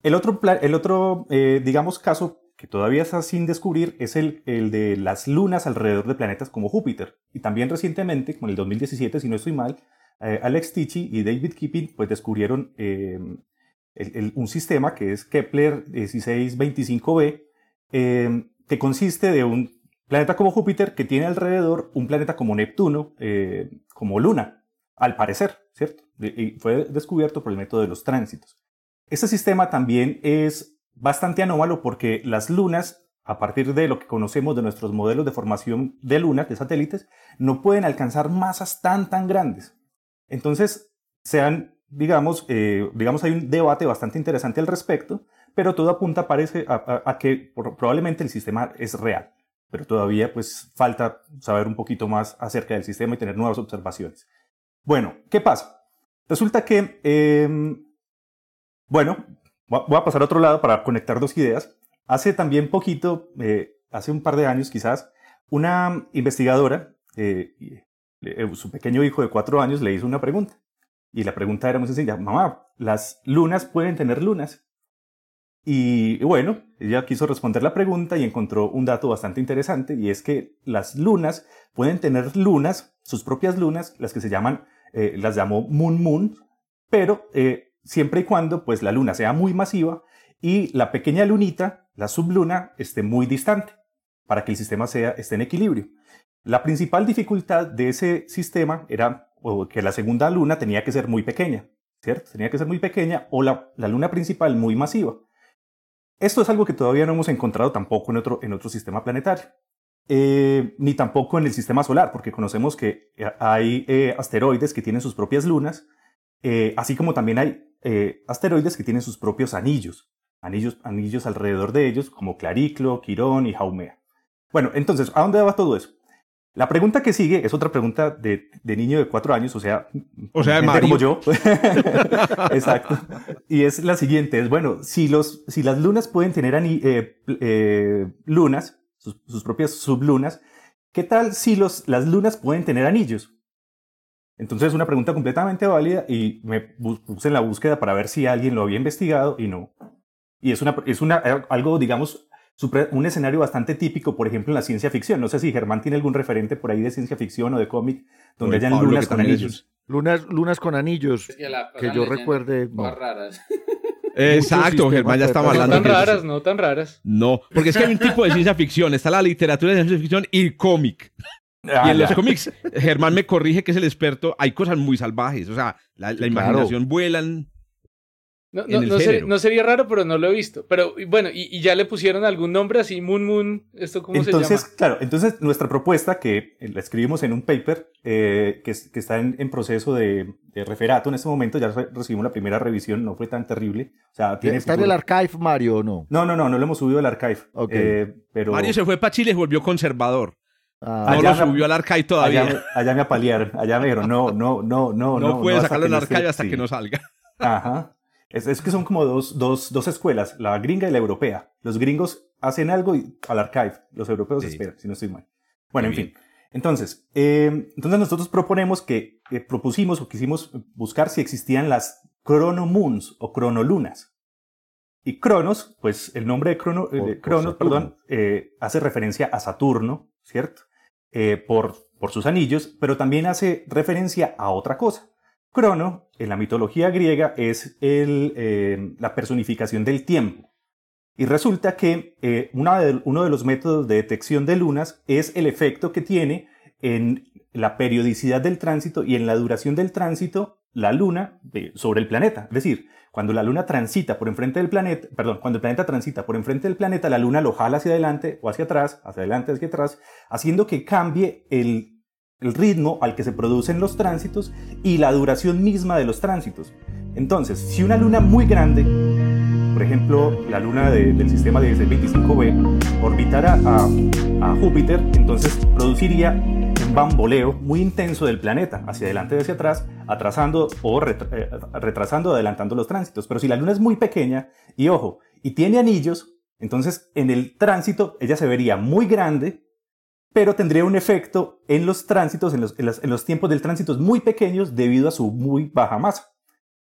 El otro, el otro eh, digamos, caso que todavía está sin descubrir es el, el de las lunas alrededor de planetas como Júpiter. Y también recientemente, como en el 2017, si no estoy mal, eh, Alex Tichy y David Kipping pues descubrieron el- un sistema que es Kepler 1625b, eh, que consiste de un planeta como Júpiter que tiene alrededor un planeta como Neptuno, eh, como Luna, al parecer, ¿cierto? Y fue descubierto por el método de los tránsitos. Este sistema también es bastante anómalo porque las lunas, a partir de lo que conocemos de nuestros modelos de formación de lunas, de satélites, no pueden alcanzar masas tan, tan grandes. Entonces, sean, digamos, eh, digamos, hay un debate bastante interesante al respecto, pero todo apunta parece a, que probablemente el sistema es real. Pero todavía pues falta saber un poquito más acerca del sistema y tener nuevas observaciones. Bueno, ¿qué pasa? Resulta que, em, bueno, voy a pasar a otro lado para conectar dos ideas. Hace también poquito, eh, hace un par de años quizás, una investigadora, eh, eh, su pequeño hijo de cuatro años le hizo una pregunta. Y la pregunta era muy sencilla, mamá, ¿las lunas pueden tener lunas? Y bueno, ella quiso responder la pregunta y encontró un dato bastante interesante y es que las lunas pueden tener lunas, sus propias lunas, las que se llaman, las llamó Moon Moon, pero siempre y cuando pues la luna sea muy masiva y la pequeña lunita, la subluna, esté muy distante para que el sistema sea, esté en equilibrio. La principal dificultad de ese sistema era que la segunda luna tenía que ser muy pequeña, ¿cierto? Tenía que ser muy pequeña o la, luna principal muy masiva. Esto es algo que todavía no hemos encontrado tampoco en otro, en otro sistema planetario, eh, ni tampoco en el sistema solar, porque conocemos que eh, hay eh, asteroides que tienen sus propias lunas, así como también hay asteroides que tienen sus propios anillos, anillos, anillos alrededor de ellos, como Clariclo, Quirón y Haumea. Bueno, entonces, ¿a dónde va todo eso? La pregunta que sigue es otra pregunta de, niño de cuatro años, o sea, o sea, como yo. Exacto. Y es la siguiente, es bueno, si, los, si las lunas pueden tener eh, eh, lunas, sus, propias sublunas, ¿qué tal si los, las lunas pueden tener anillos? Entonces es una pregunta completamente válida y me puse en la búsqueda para ver si alguien lo había investigado y no. Y es, una, es una, algo, digamos, un escenario bastante típico, por ejemplo, en la ciencia ficción. No sé si Germán tiene algún referente por ahí de ciencia ficción o de cómic donde hayan lunas con anillos. Lunas, lunas con anillos. que, yo recuerde. raras. Exacto, Germán ya estaba hablando. No tan raras, no tan raras. No, porque es que hay un tipo de ciencia ficción. Está la literatura de ciencia ficción y el cómic. Ah, y en los cómics, Germán me corrige que es el experto, hay cosas muy salvajes. O sea, la, imaginación vuelan. No, no, sería, raro, pero no lo he visto. Pero bueno, y, ya le pusieron algún nombre así, Moon Moon, ¿esto cómo entonces, se llama? Claro, entonces nuestra propuesta, que la escribimos en un paper eh, que, que, está en, proceso de, referato en este momento, ya recibimos la primera revisión, no fue tan terrible. O sea, tiene ¿Está en el archive, Mario, o no? No, no, no, no lo hemos subido al archive. Eh, pero... Mario se fue para Chile y volvió conservador. Ah, no lo subió al archive todavía. Allá, me apalearon, allá me dijeron, no, no, no, no. No, no puede sacarlo al archive hasta que no salga. Ajá. Es, que son como dos, dos, dos, escuelas, la gringa y la europea. Los gringos hacen algo y, al archive, los europeos esperan, si no estoy mal. Bueno, en fin. Entonces, eh, entonces nosotros proponemos que, propusimos o quisimos buscar si existían las chronomoons o cronolunas. Y Cronos, pues el nombre de Crono, eh, Cronos, perdón, eh, hace referencia a Saturno, ¿cierto? Por, por sus anillos, pero también hace referencia a otra cosa. Crono, en la mitología griega, es eh, la personificación del tiempo. Y resulta que eh, uno de los métodos de detección de lunas es el efecto que tiene en la periodicidad del tránsito y en la duración del tránsito la luna sobre el planeta. Es decir, cuando la luna transita por enfrente del planeta, perdón, cuando el planeta transita por enfrente del planeta, la luna lo jala hacia adelante o hacia atrás, hacia adelante, hacia atrás, haciendo que cambie el el ritmo al que se producen los tránsitos y la duración misma de los tránsitos. Entonces, si una luna muy grande, por ejemplo, la luna del sistema de 25b, orbitara a, Júpiter, entonces produciría un bamboleo muy intenso del planeta, hacia adelante y hacia atrás, atrasando o eh, retrasando adelantando los tránsitos. Pero si la luna es muy pequeña, y ojo, y tiene anillos, entonces en el tránsito ella se vería muy grande pero tendría un efecto en los tránsitos, en los, tiempos del tránsito muy pequeños debido a su muy baja masa.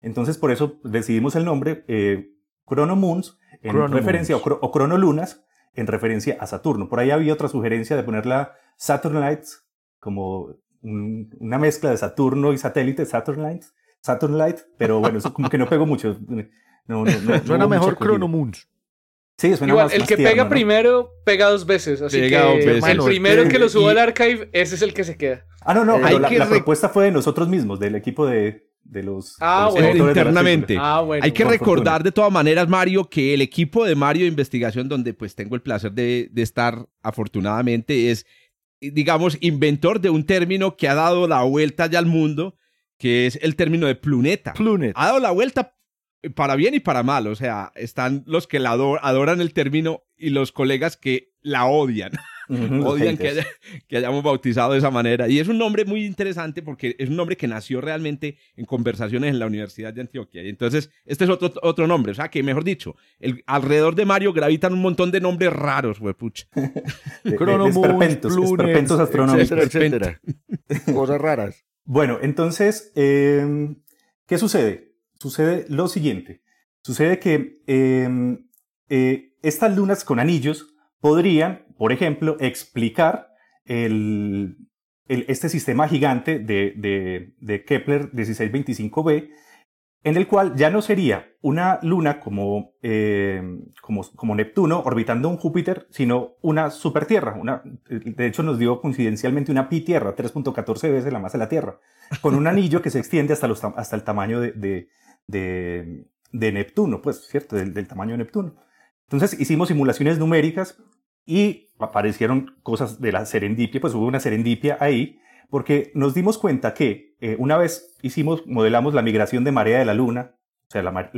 Entonces, por eso decidimos el nombre eh, Chronomoons en referencia, o, o, Chronolunas, en referencia a Saturno. Por ahí había otra sugerencia de ponerla Saturn Lights, como una mezcla de Saturno y satélite, Saturn Lights, Saturn Light, pero bueno, eso como que no pegó mucho. Suena mejor Chronomoons. Sí, suena Igual, el que pega primero pega dos veces. Así que el primero que lo subo al archive, ese es el que se queda. Ah, no, no, la, la propuesta fue de nosotros mismos, del equipo de, de los, ah, internamente. Ah, Hay que recordar de todas maneras, Mario, que el equipo de Mario de Investigación, donde pues tengo el placer de, de, estar afortunadamente, es, digamos, inventor de un término que ha dado la vuelta ya al mundo, que es el término de pluneta. Pluneta. Ha dado la vuelta para bien y para mal. O sea, están los que la adoran el término y los colegas que la odian. odian que, hayamos bautizado de esa manera. Y es un nombre muy interesante porque es un nombre que nació realmente en conversaciones en la Universidad de Antioquia. Y entonces, este es otro, otro nombre. O sea, que mejor dicho, el, alrededor de Mario gravitan un montón de nombres raros, pucha. esperpentos, astronómicos. Etcétera, Cosas raras. Bueno, entonces, em, ¿qué sucede? sucede lo siguiente. Sucede que em, eh, estas lunas con anillos podrían, por ejemplo, explicar el, este sistema gigante de, de, Kepler 1625b, en el cual ya no sería una luna como, em, como, como, Neptuno orbitando un Júpiter, sino una supertierra. Una, de hecho, nos dio coincidencialmente una pi Tierra, 3.14 veces la masa de la Tierra, con un anillo que se extiende hasta, los, hasta el tamaño de, de, Neptuno, pues, ¿cierto? Del, tamaño de Neptuno. Entonces hicimos simulaciones numéricas y aparecieron cosas de la serendipia, pues hubo una serendipia ahí, porque nos dimos cuenta que eh, una vez hicimos, modelamos la migración de marea de la Luna, o sea, la,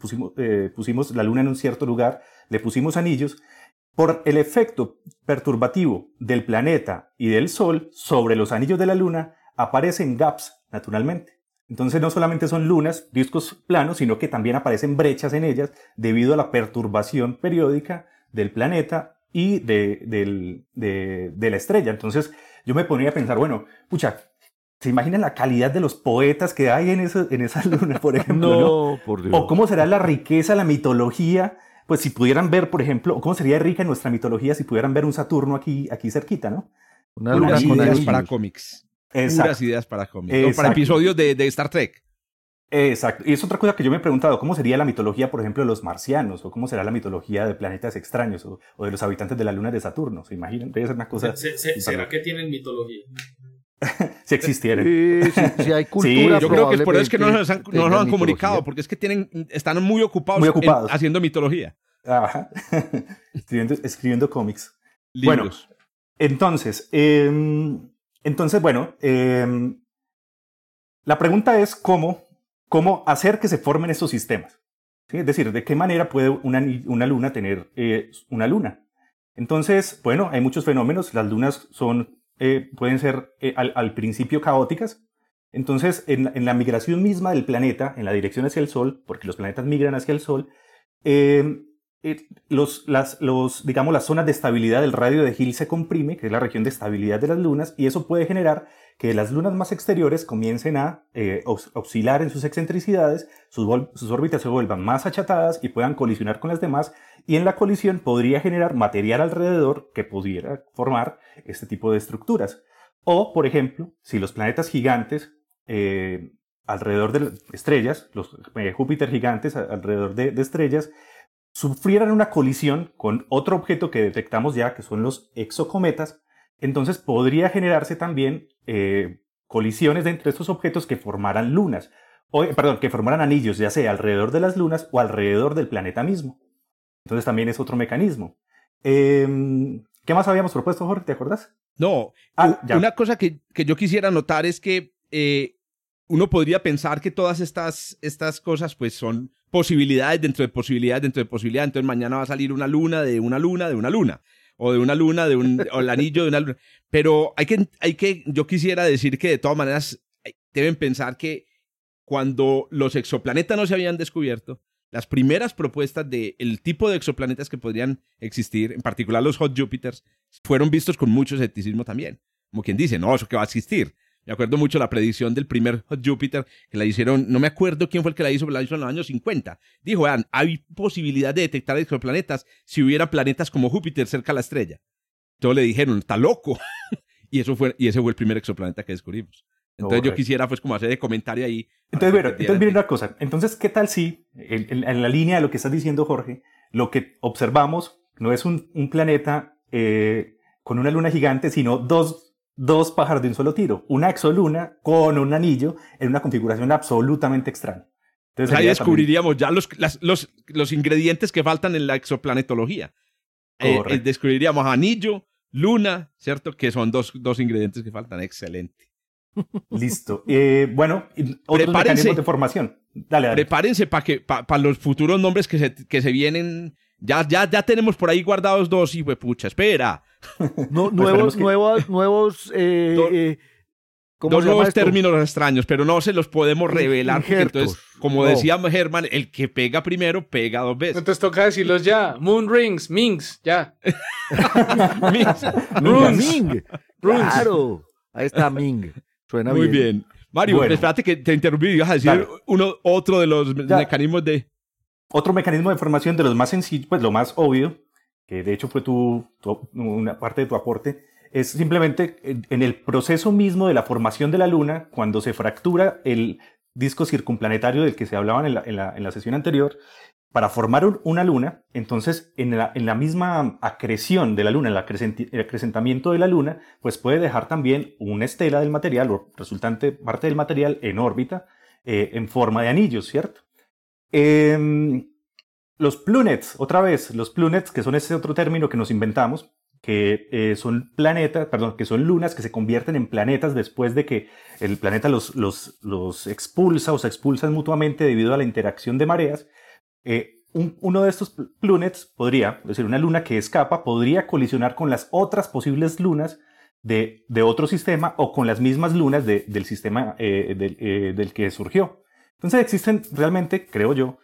pusimos, eh, pusimos la Luna en un cierto lugar, le pusimos anillos, por el efecto perturbativo del planeta y del Sol sobre los anillos de la Luna, aparecen gaps naturalmente. Entonces no solamente son lunas, discos planos, sino que también aparecen brechas en ellas debido a la perturbación periódica del planeta y de, la estrella. Entonces yo me ponía a pensar, bueno, pucha, ¿se imaginan la calidad de los poetas que hay en, en esa luna, por ejemplo? no, por Dios. O cómo será la riqueza, la mitología, pues si pudieran ver, por ejemplo, o cómo sería rica nuestra mitología si pudieran ver un Saturno aquí, aquí cerquita, ¿no? Una luna con para cómics. Exacto. ideas para cómics. para episodios de, Star Trek. Exacto. Y es otra cosa que yo me he preguntado, ¿cómo sería la mitología, por ejemplo, de los marcianos? ¿O cómo será la mitología de planetas extraños? ¿O, de los habitantes de la luna de Saturno? ¿Se imaginan? Debe ser una cosa... ¿Será que tienen mitología? si existieran. si hay cultura. yo creo que es por eso es que no nos han, no nos han comunicado, porque es que tienen, están muy ocupados, muy ocupados. haciendo mitología. Ajá. escribiendo, escribiendo cómics. Bueno, entonces, eh, entonces, bueno, em, la pregunta es cómo, cómo hacer que se formen estos sistemas. Es decir, de qué manera puede una, una luna tener eh, una luna. Entonces, bueno, hay muchos fenómenos. Las lunas son, eh, pueden ser eh, al, principio caóticas. Entonces, en, en, la migración misma del planeta, en la dirección hacia el Sol, porque los planetas migran hacia el Sol, em, eh, los, las, los, digamos, las zonas de estabilidad del radio de Hill se comprime, que es la región de estabilidad de las lunas, y eso puede generar que las lunas más exteriores comiencen a eh, oscilar en sus excentricidades, sus, órbitas se vuelvan más achatadas y puedan colisionar con las demás, y en la colisión podría generar material alrededor que pudiera formar este tipo de estructuras. O, por ejemplo, si los planetas gigantes eh, alrededor de estrellas, los Júpiter gigantes alrededor de, de estrellas, sufrieran una colisión con otro objeto que detectamos ya, que son los exocometas, entonces podría generarse también eh, colisiones entre estos objetos que formaran lunas, o, perdón, que formaran anillos, ya sea alrededor de las lunas o alrededor del planeta mismo. Entonces también es otro mecanismo. Em, ¿Qué más habíamos propuesto, Jorge? ¿Te acuerdas? No, ah, una cosa que, que, yo quisiera notar es que eh, uno podría pensar que todas estas, estas cosas pues son posibilidades dentro de posibilidades dentro de posibilidades. Entonces mañana va a salir una luna de una luna de una luna. O de una luna, de un, o el anillo de una luna. Pero hay que, hay que, yo quisiera decir que de todas maneras deben pensar que cuando los exoplanetas no se habían descubierto, las primeras propuestas del el tipo de exoplanetas que podrían existir, en particular los hot Jupiters, fueron vistos con mucho escepticismo también. Como quien dice, no, eso que va a existir. Me acuerdo mucho la predicción del primer Júpiter que la hicieron, no me acuerdo quién fue el que la hizo, pero la hizo en los años 50. Dijo, vean, hay posibilidad de detectar exoplanetas si hubiera planetas como Júpiter cerca de la estrella. Todos le dijeron, está loco. y, eso fue, y ese fue el primer exoplaneta que descubrimos. Entonces yo quisiera pues como hacer de comentario ahí. Entonces, bueno, entonces una cosa. Entonces, ¿qué tal si, en, la línea de lo que estás diciendo, Jorge, lo que observamos no es un, planeta eh, con una luna gigante, sino dos, dos pájaros de un solo tiro. Una exoluna con un anillo en una configuración absolutamente extraña. Entonces, ahí descubriríamos ya los, los, los, ingredientes que faltan en la exoplanetología. Eh, eh, descubriríamos anillo, luna, ¿cierto? Que son dos, dos ingredientes que faltan. Excelente. Listo. Eh, bueno, otros mecanismos de formación. Dale, Prepárense para que para los futuros nombres que se, que se vienen. Ya, ya, ya tenemos por ahí guardados dos y pucha, espera. No, nuevos, nuevos, nuevos, eh, eh dos nuevos términos extraños, pero no se los podemos revelar. entonces, como decía Germán, el que pega primero pega dos veces. Entonces toca decirlos ya. Moon Rings, Mings, ya. Mings. Ming. Claro. Ahí está Ming. Suena Muy bien. Mario, espérate que te interrumpí y vas a decir uno, otro de los mecanismos de... Otro mecanismo de formación de los más sencillos, pues lo más obvio, que de hecho fue tu, una parte de tu aporte, es simplemente en el proceso mismo de la formación de la Luna, cuando se fractura el disco circunplanetario del que se hablaba en la, en la, en la sesión anterior, para formar una luna, entonces en la, en la, misma acreción de la luna, en el acrecentamiento de la luna, pues puede dejar también una estela del material o resultante parte del material en órbita eh, en forma de anillos, ¿cierto? Em, los plunets, otra vez, los plunets, que son ese otro término que nos inventamos, que eh, son planetas, perdón, que son lunas que se convierten en planetas después de que el planeta los, expulsa o se expulsan mutuamente debido a la interacción de mareas eh, uno de estos plunets podría, es decir, una luna que escapa, podría colisionar con las otras posibles lunas de, otro sistema o con las mismas lunas del sistema eh, eh, del, que surgió. Entonces existen realmente, creo yo,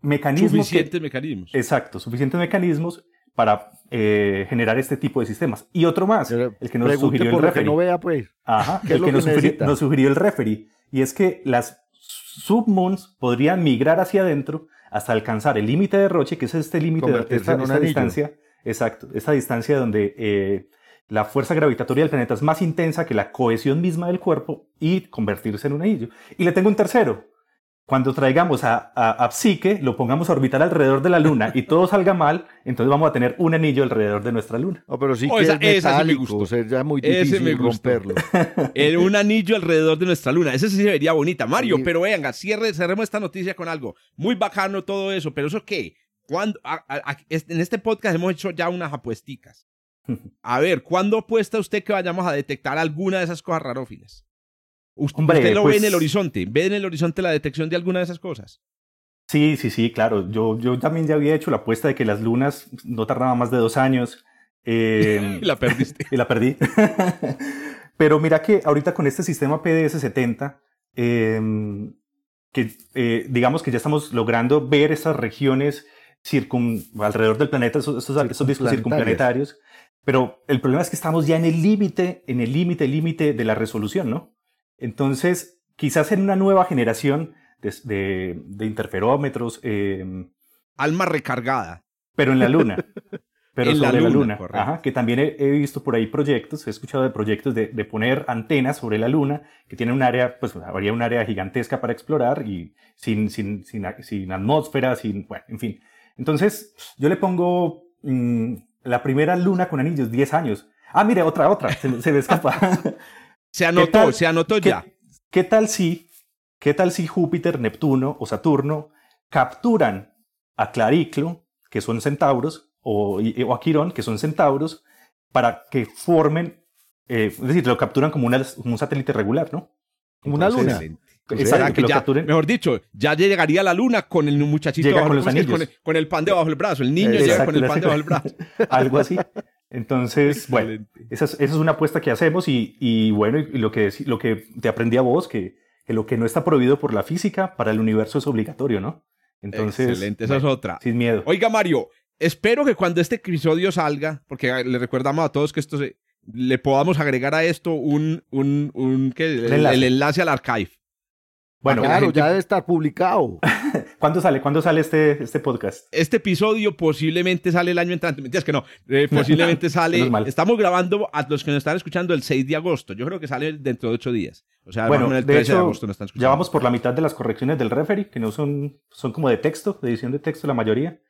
mecanismos. Suficientes mecanismos. Exacto, suficientes mecanismos para generar este tipo de sistemas. Y otro más, el que nos sugirió el referee. no vea, pues. Ajá, el que, nos, nos, sugirió, el referee. Y es que las submoons podrían migrar hacia adentro hasta alcanzar el límite de Roche, que es este límite de esta, distancia. Exacto, esta distancia donde eh, la fuerza gravitatoria del planeta es más intensa que la cohesión misma del cuerpo y convertirse en un anillo. Y le tengo un tercero, cuando traigamos a, a, Psique, lo pongamos a orbitar alrededor de la Luna y todo salga mal, entonces vamos a tener un anillo alrededor de nuestra Luna. Oh, pero sí oh, que es metálico, o sea, ya es muy difícil me romperlo. un anillo alrededor de nuestra Luna, ese sí se vería bonita. Mario, pero venga, cierre, cerremos esta noticia con algo. Muy bacano todo eso, pero ¿eso qué? Cuando, en este podcast hemos hecho ya unas apuesticas. A ver, ¿cuándo apuesta usted que vayamos a detectar alguna de esas cosas rarófilas? Usted, lo ve en el pues horizonte, ve en el horizonte la detección de alguna de esas cosas. Sí, sí, sí, claro. Yo, yo también ya había hecho la apuesta de que las lunas no tardaban más de dos años. Eh, y la perdiste. y la perdí. Pero mira que ahorita con este sistema PDS-70, em, que eh, digamos que ya estamos logrando ver esas regiones circun, alrededor del planeta, esos, esos discos circunplanetarios. Pero el problema es que estamos ya en el límite, en el límite, límite de la resolución, ¿no? Entonces, quizás en una nueva generación de, interferómetros. Em, Alma recargada. Pero en la Luna. Pero sobre la Luna. Ajá, que también he, visto por ahí proyectos, he escuchado de proyectos de, poner antenas sobre la Luna, que tienen un área, pues habría un área gigantesca para explorar y sin, sin, sin, atmósfera, sin, bueno, en fin. Entonces, yo le pongo mm, la primera Luna con anillos, 10 años. Ah, mire, otra, otra, se, se me escapa. Se anotó, se anotó ya. ¿qué, tal si, ¿Qué tal si Júpiter, Neptuno o Saturno capturan a Clariclo, que son centauros, o, a Quirón, que son centauros, para que formen, eh, es decir, lo capturan como, un satélite regular, ¿no? Como una luna. Mejor dicho, ya llegaría la luna con el muchachito con, los con, el, pan debajo del brazo. El niño llega con el pan debajo del brazo. Algo así. Entonces, bueno, esa es, una apuesta que hacemos y, bueno, y lo, que, lo que te aprendí a vos, que, lo que no está prohibido por la física, para el universo es obligatorio, ¿no? Entonces, Excelente, esa es otra. Sin miedo. Oiga, Mario, espero que cuando este episodio salga, porque le recordamos a todos que esto le podamos agregar a esto un, un, un el, enlace al archive. Bueno, claro, ya debe estar publicado. ¿Cuándo sale? ¿Cuándo sale este, este podcast? Este episodio posiblemente sale el año entrante. Mentiras que no. Eh, posiblemente sale. estamos grabando a los que nos están escuchando el 6 de agosto. Yo creo que sale dentro de ocho días. O sea, bueno, el 13 de, agosto nos están escuchando. Ya vamos por la mitad de las correcciones del referee, que no son, son como de texto, de edición de texto la mayoría.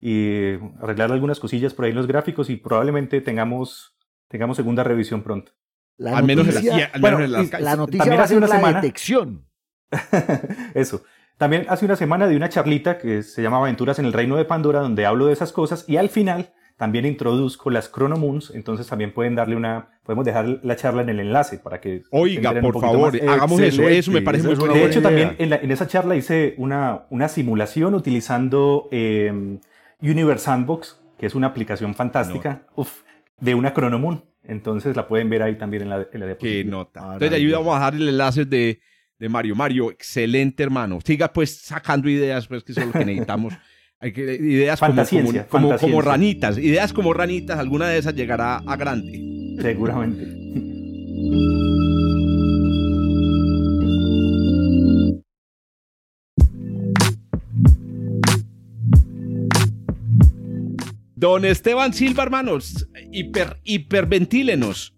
y arreglar algunas cosillas por ahí en los gráficos y probablemente tengamos, tengamos segunda revisión pronto. La Al menos en noticia, la- al bueno, menos en las- la noticia también va a hace ser una la semana- detección. Eso. También hace una semana di una charlita que se llama Aventuras en el Reino de Pandora, donde hablo de esas cosas y al final también introduzco las Chronomoons, entonces también pueden darle una, podemos dejar la charla en el enlace para que... Oiga, por favor, hagamos eso. Eso me parece muy una De idea. hecho, buena también idea. en, la- en esa charla hice una, una simulación utilizando eh, Universe Sandbox, que es una aplicación fantástica, uf, de una Chronomoon. Entonces la pueden ver ahí también en la, en la Qué diapositiva. nota. Entonces vamos a dejar el enlace de, de Mario. Mario, excelente hermano. Siga pues sacando ideas, pues que eso es lo que necesitamos. Hay que, ideas como, como, como, ranitas. Ideas como ranitas, alguna de esas llegará a grande. Seguramente. Don Esteban Silva, hermanos, hiper, hiperventílenos.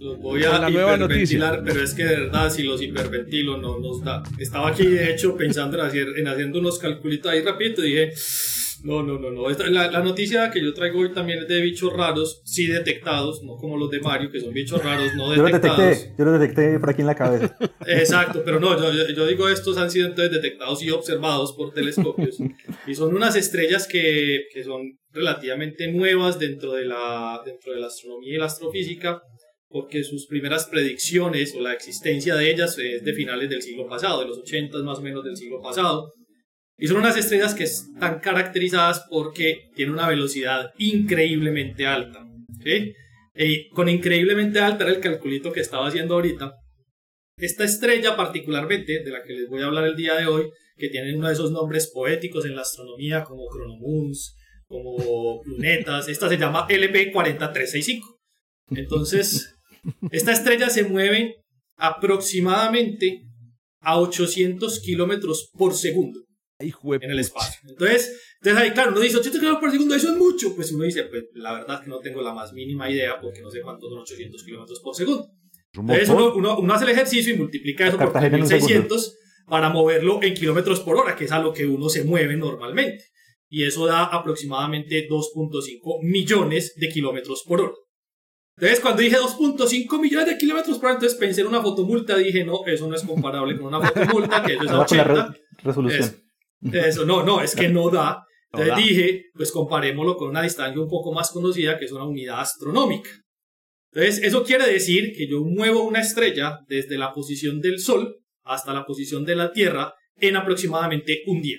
Los voy a la nueva hiperventilar, pero es que de verdad, si los hiperventilo no nos da. Estaba aquí, de hecho, pensando en, hacer, en haciendo unos calculitos ahí rapidito y dije, no, no, no, no. Esta- la, la noticia que yo traigo hoy también es de bichos raros, sí detectados, no como los de Mario, que son bichos raros no Yo lo detectados. detecté, yo lo detecté por aquí en la cabeza. Exacto, pero no, yo, yo- yo digo estos han sido entonces detectados y observados por telescopios. y son unas estrellas que, que son relativamente nuevas dentro de, la, dentro de la astronomía y la astrofísica, porque sus primeras predicciones o la existencia de ellas es de finales del siglo pasado, de los 80 más o menos del siglo pasado. Y son unas estrellas que están caracterizadas porque tienen una velocidad increíblemente alta. ¿sí? Y con increíblemente alta era el calculito que estaba haciendo ahorita. Esta estrella particularmente, de la que les voy a hablar el día de hoy, que tiene uno de esos nombres poéticos en la astronomía como Chronomoons, como lunetas, esta se llama LP4365. Entonces, esta estrella se mueve aproximadamente a 800 kilómetros por segundo En el espacio. Entonces, entonces ahí, claro, uno dice 800 kilómetros por segundo, eso es mucho. Pues uno dice, pues la verdad que no tengo la más mínima idea porque no sé cuántos son 800 kilómetros por segundo. Es un Entonces uno, uno- uno hace el ejercicio y multiplica eso por Cartagena en un 1600 para moverlo en kilómetros por hora, que es a lo que uno se mueve normalmente. Y eso da aproximadamente 2.5 millones de kilómetros por hora. Entonces, cuando dije 2.5 millones de kilómetros por hora, entonces pensé en una fotomulta. Dije, no, eso no es comparable con una fotomulta, que eso es a Ahora con la 80. re- resolución. Eso. Eso, no, no, es que no da. No Entonces da. dije, pues comparémoslo con una distancia un poco más conocida, que es una unidad astronómica. Entonces, eso quiere decir que yo muevo una estrella desde la posición del Sol hasta la posición de la Tierra en aproximadamente un día.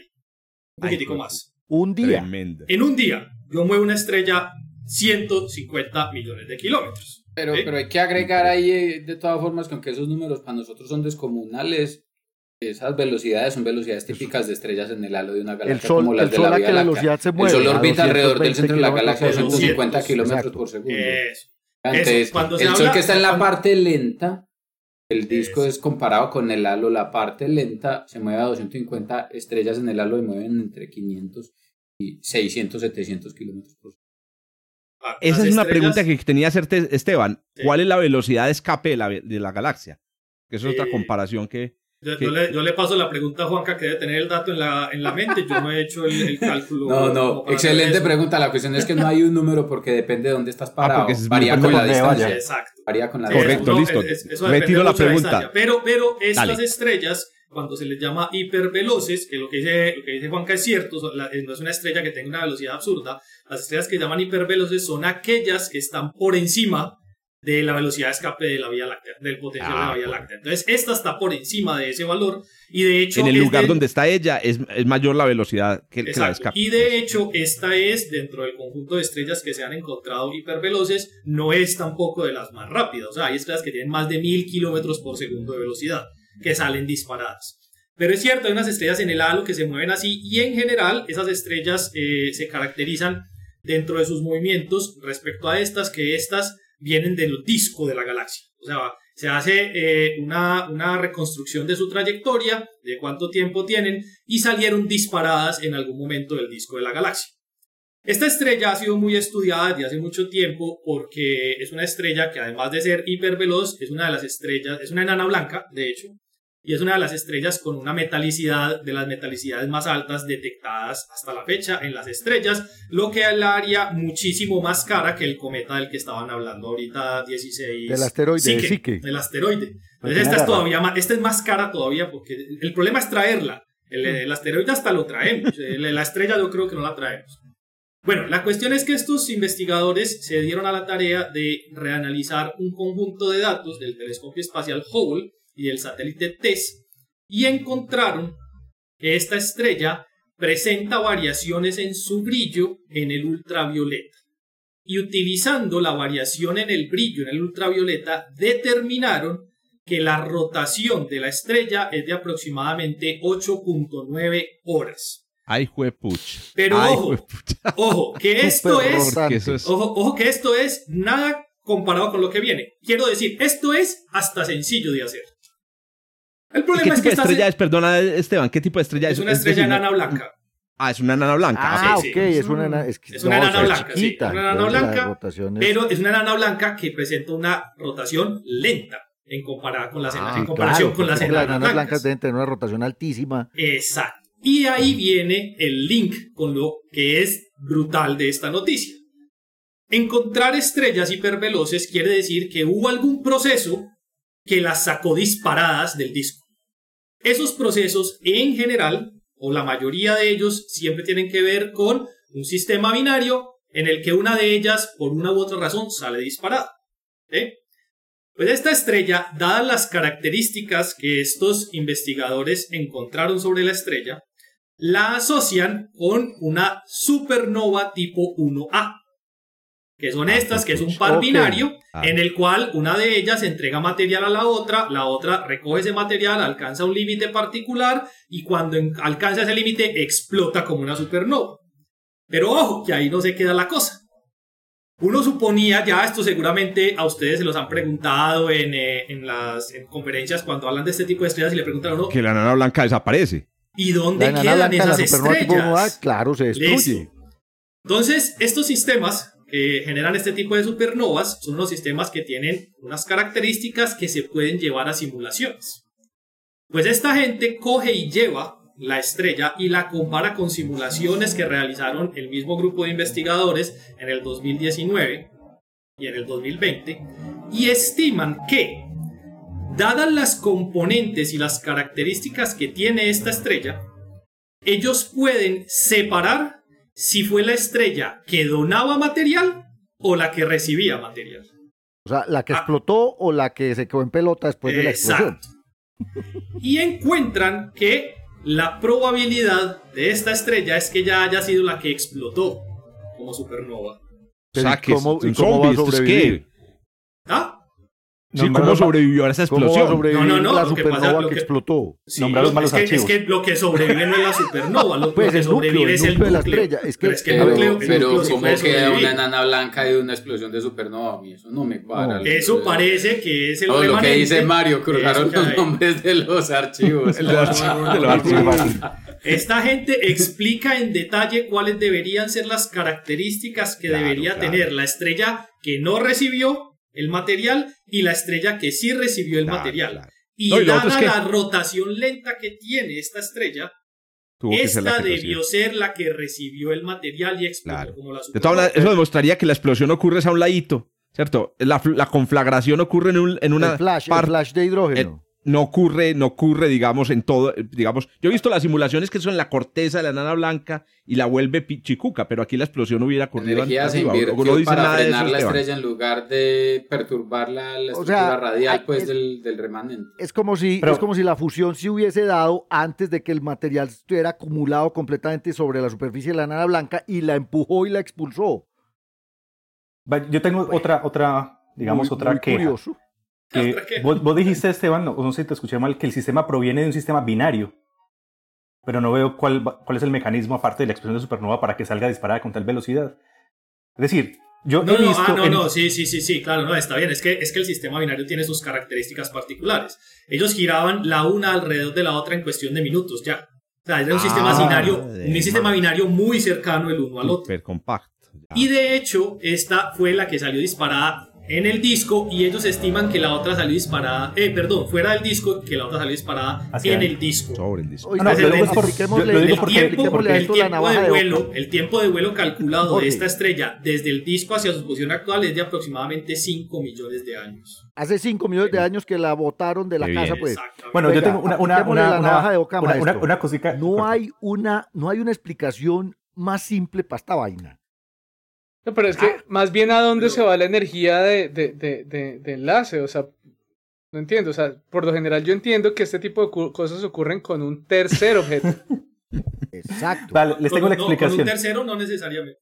Un Ay, poquitico más. Un día. Tremendo. En un día, yo muevo una estrella 150 millones de kilómetros. Pero, pero hay que agregar ahí, eh, de todas formas, que aunque esos números para nosotros son descomunales, esas velocidades son velocidades típicas de estrellas en el halo de una El galaxia, sol, como las el de sol la a Vía qué Láctea. velocidad se El. Sol orbita alrededor del 220 centro de la galaxia a kilómetros por 150 segundo. kilómetros por segundo. Eso. Entonces, Eso, cuando se el Sol que está en la parte lenta, el disco Eso. es comparado con el halo, la parte lenta se mueve a 250 estrellas en el halo y mueven entre 500 y 600, 700 kilómetros por segundo. Ah, Esa es una pregunta que tenía hacerte, Esteban. Sí. ¿Cuál es la velocidad de escape de la, de la galaxia? Que es otra Eh, comparación que... Yo, yo le, yo le paso la pregunta a Juanca, que debe tener el dato en la, en la mente. Yo no he hecho el, el cálculo. No, no, excelente pregunta. La cuestión es que no hay un número porque depende de dónde estás parado. porque es- varía con la distancia. Exacto. Varía con la Correcto, no, listo. es- es- eso la pregunta. distancia. Pero, pero estas Dale. estrellas, cuando se les llama hiperveloces, que lo que dice, lo que dice Juanca es cierto, son la- no es una estrella que tenga una velocidad absurda. Las estrellas que llaman hiperveloces son aquellas que están por encima de la velocidad de escape de la Vía Láctea, del potencial de Ah, la Vía bueno. Láctea. Entonces, esta está por encima de ese valor y de hecho... En el lugar donde está ella es, es mayor la velocidad que, que la Exacto. escape. Y de hecho, esta es, dentro del conjunto de estrellas que se han encontrado hiperveloces, no es tampoco de las más rápidas. O sea, hay estrellas que tienen más de mil kilómetros por segundo de velocidad, que salen disparadas. Pero es cierto, hay unas estrellas en el halo que se mueven así, y en general, esas estrellas eh, se caracterizan dentro de sus movimientos respecto a estas, que estas vienen del disco de la galaxia. O sea, se hace eh, una, una reconstrucción de su trayectoria, de cuánto tiempo tienen, y salieron disparadas en algún momento del disco de la galaxia. Esta estrella ha sido muy estudiada desde hace mucho tiempo porque es una estrella que además de ser hiperveloz, es una de las estrellas, es una enana blanca, de hecho, y es una de las estrellas con una metalicidad de las metalicidades más altas detectadas hasta la fecha en las estrellas, lo que la haría muchísimo más cara que el cometa del que estaban hablando ahorita 16. Del asteroide, Psyche, Del asteroide. Entonces esta es todavía más, esta es más cara todavía porque el problema es traerla. El, asteroide hasta lo traemos, la estrella yo creo que no la traemos. Bueno, la cuestión es que estos investigadores se dieron a la tarea de reanalizar un conjunto de datos del telescopio espacial Hubble y del satélite TESS y encontraron que esta estrella presenta variaciones en su brillo en el ultravioleta. Y utilizando la variación en el brillo en el ultravioleta, determinaron que la rotación de la estrella es de aproximadamente 8.9 horas. Ay, juepuch. Pero ojo, ojo, que esto es, ojo, ojo, que esto es nada comparado con lo que viene. Quiero decir, esto es hasta sencillo de hacer. El problema es que esta estrella es, perdona Esteban, ¿qué tipo de estrella es? Es una estrella enana blanca. Ah, es una enana blanca. Ah, ok, es una enana, es, una enana blanca, sí, una enana blanca, pero es una enana blanca que presenta una rotación lenta en, comparada con las, ah, en comparación con las enanas, las enanas blancas. deben tener una rotación altísima. Exacto. Y ahí viene el link con lo que es brutal de esta noticia. Encontrar estrellas hiperveloces quiere decir que hubo algún proceso que las sacó disparadas del disco. Esos procesos en general, o la mayoría de ellos, siempre tienen que ver con un sistema binario en el que una de ellas, por una u otra razón, sale disparada. Pues esta estrella, dadas las características que estos investigadores encontraron sobre la estrella, la asocian con una supernova tipo 1A que son estas, que es un par binario ah. en el cual una de ellas entrega material a la otra, la otra recoge ese material, alcanza un límite particular y cuando alcanza ese límite explota como una supernova. Pero ojo, que ahí no se queda la cosa. Uno suponía, ya esto seguramente a ustedes se los han preguntado en, eh, las conferencias cuando hablan de este tipo de estrellas y le preguntan a uno... Que la nana blanca desaparece. ¿Y dónde quedan esas estrellas? claro, se destruye. Entonces, estos sistemas que generan este tipo de supernovas son los sistemas que tienen unas características que se pueden llevar a simulaciones. Pues esta gente coge y lleva la estrella y la compara con simulaciones que realizaron el mismo grupo de investigadores en el 2019 y en el 2020 y estiman que, dadas las componentes y las características que tiene esta estrella, ellos pueden separar si fue la estrella que donaba material o la que recibía material. O sea, la que ah. explotó o la que se quedó en pelota después de la explosión. Y encuentran que la probabilidad de esta estrella es que ya haya sido la que explotó como supernova. O sea, que ¿cómo, va a sobrevivir? ¿Ah? Sí, ¿Cómo sobrevivió a esa explosión? no, no, no. La supernova que, explotó. Sí, malos es, que, es que lo que sobrevive no es la supernova, lo, pues que sobrevive es el núcleo. De la estrella. Es que, pero, es que el núcleo, pero ¿cómo queda una enana blanca de una explosión de supernova? A mí eso no me cuadra. eso parece que es el Todo lo que dice Mario, cruzaron los nombres de los archivos. de los archivos. Esta gente explica en detalle cuáles deberían ser las características que debería tener la estrella que no recibió el material y la estrella que sí recibió el material. Y dada la rotación lenta que tiene esta estrella, esta debió ser la que recibió el material y explotó como la de Eso demostraría que la explosión ocurre a un ladito, ¿cierto? La, conflagración ocurre en, un, en una... flash, flash de hidrógeno no ocurre, no ocurre, digamos, en todo, digamos, yo he visto las simulaciones que son la corteza de la nana blanca y la vuelve chicuca, pero aquí la explosión hubiera ocurrido energía se no para frenar la estrella en lugar de perturbar la, estructura radial pues del, del, remanente. Es como si es como si la fusión se hubiese dado antes de que el material estuviera acumulado completamente sobre la superficie de la nana blanca y la empujó y la expulsó. Yo tengo otra otra digamos otra que curioso vos, dijiste, Esteban, no, sé si te escuché mal, que el sistema proviene de un sistema binario. Pero no veo cuál, cuál es el mecanismo, aparte de la explosión de supernova, para que salga disparada con tal velocidad. Es decir, yo no, he visto. No, ah, no, no, sí, sí, sí, sí, claro, no, está bien. Es que, es que el sistema binario tiene sus características particulares. Ellos giraban la una alrededor de la otra en cuestión de minutos, ya. O sea, era un sistema ah, binario, un sistema binario muy cercano el uno al otro. Super compacto. Y de hecho, esta fue la que salió disparada en el disco y ellos estiman que la otra salió disparada, eh, perdón, fuera del disco, que la otra salió disparada Hacia en el disco. Sobre el disco. Oiga, No, no, El tiempo, el tiempo de vuelo, el tiempo de vuelo calculado Jorge. de esta estrella desde el disco hacia su posición actual es de aproximadamente 5 millones de años. Hace 5 millones de años que la botaron de la Qué casa, bien. pues. Bueno, yo tengo una, una, la navaja de Ockham a una- una- esto. una cosita. No hay una, no hay una explicación más simple para esta vaina. No, pero es que más bien a dónde se va la energía de, de, de, de- de enlace, o sea, no entiendo, o sea, por lo general yo entiendo que este tipo de cosas ocurren con un tercer objeto. Exacto. Vale, les Con- tengo la no, Con un explicación. tercero no necesariamente.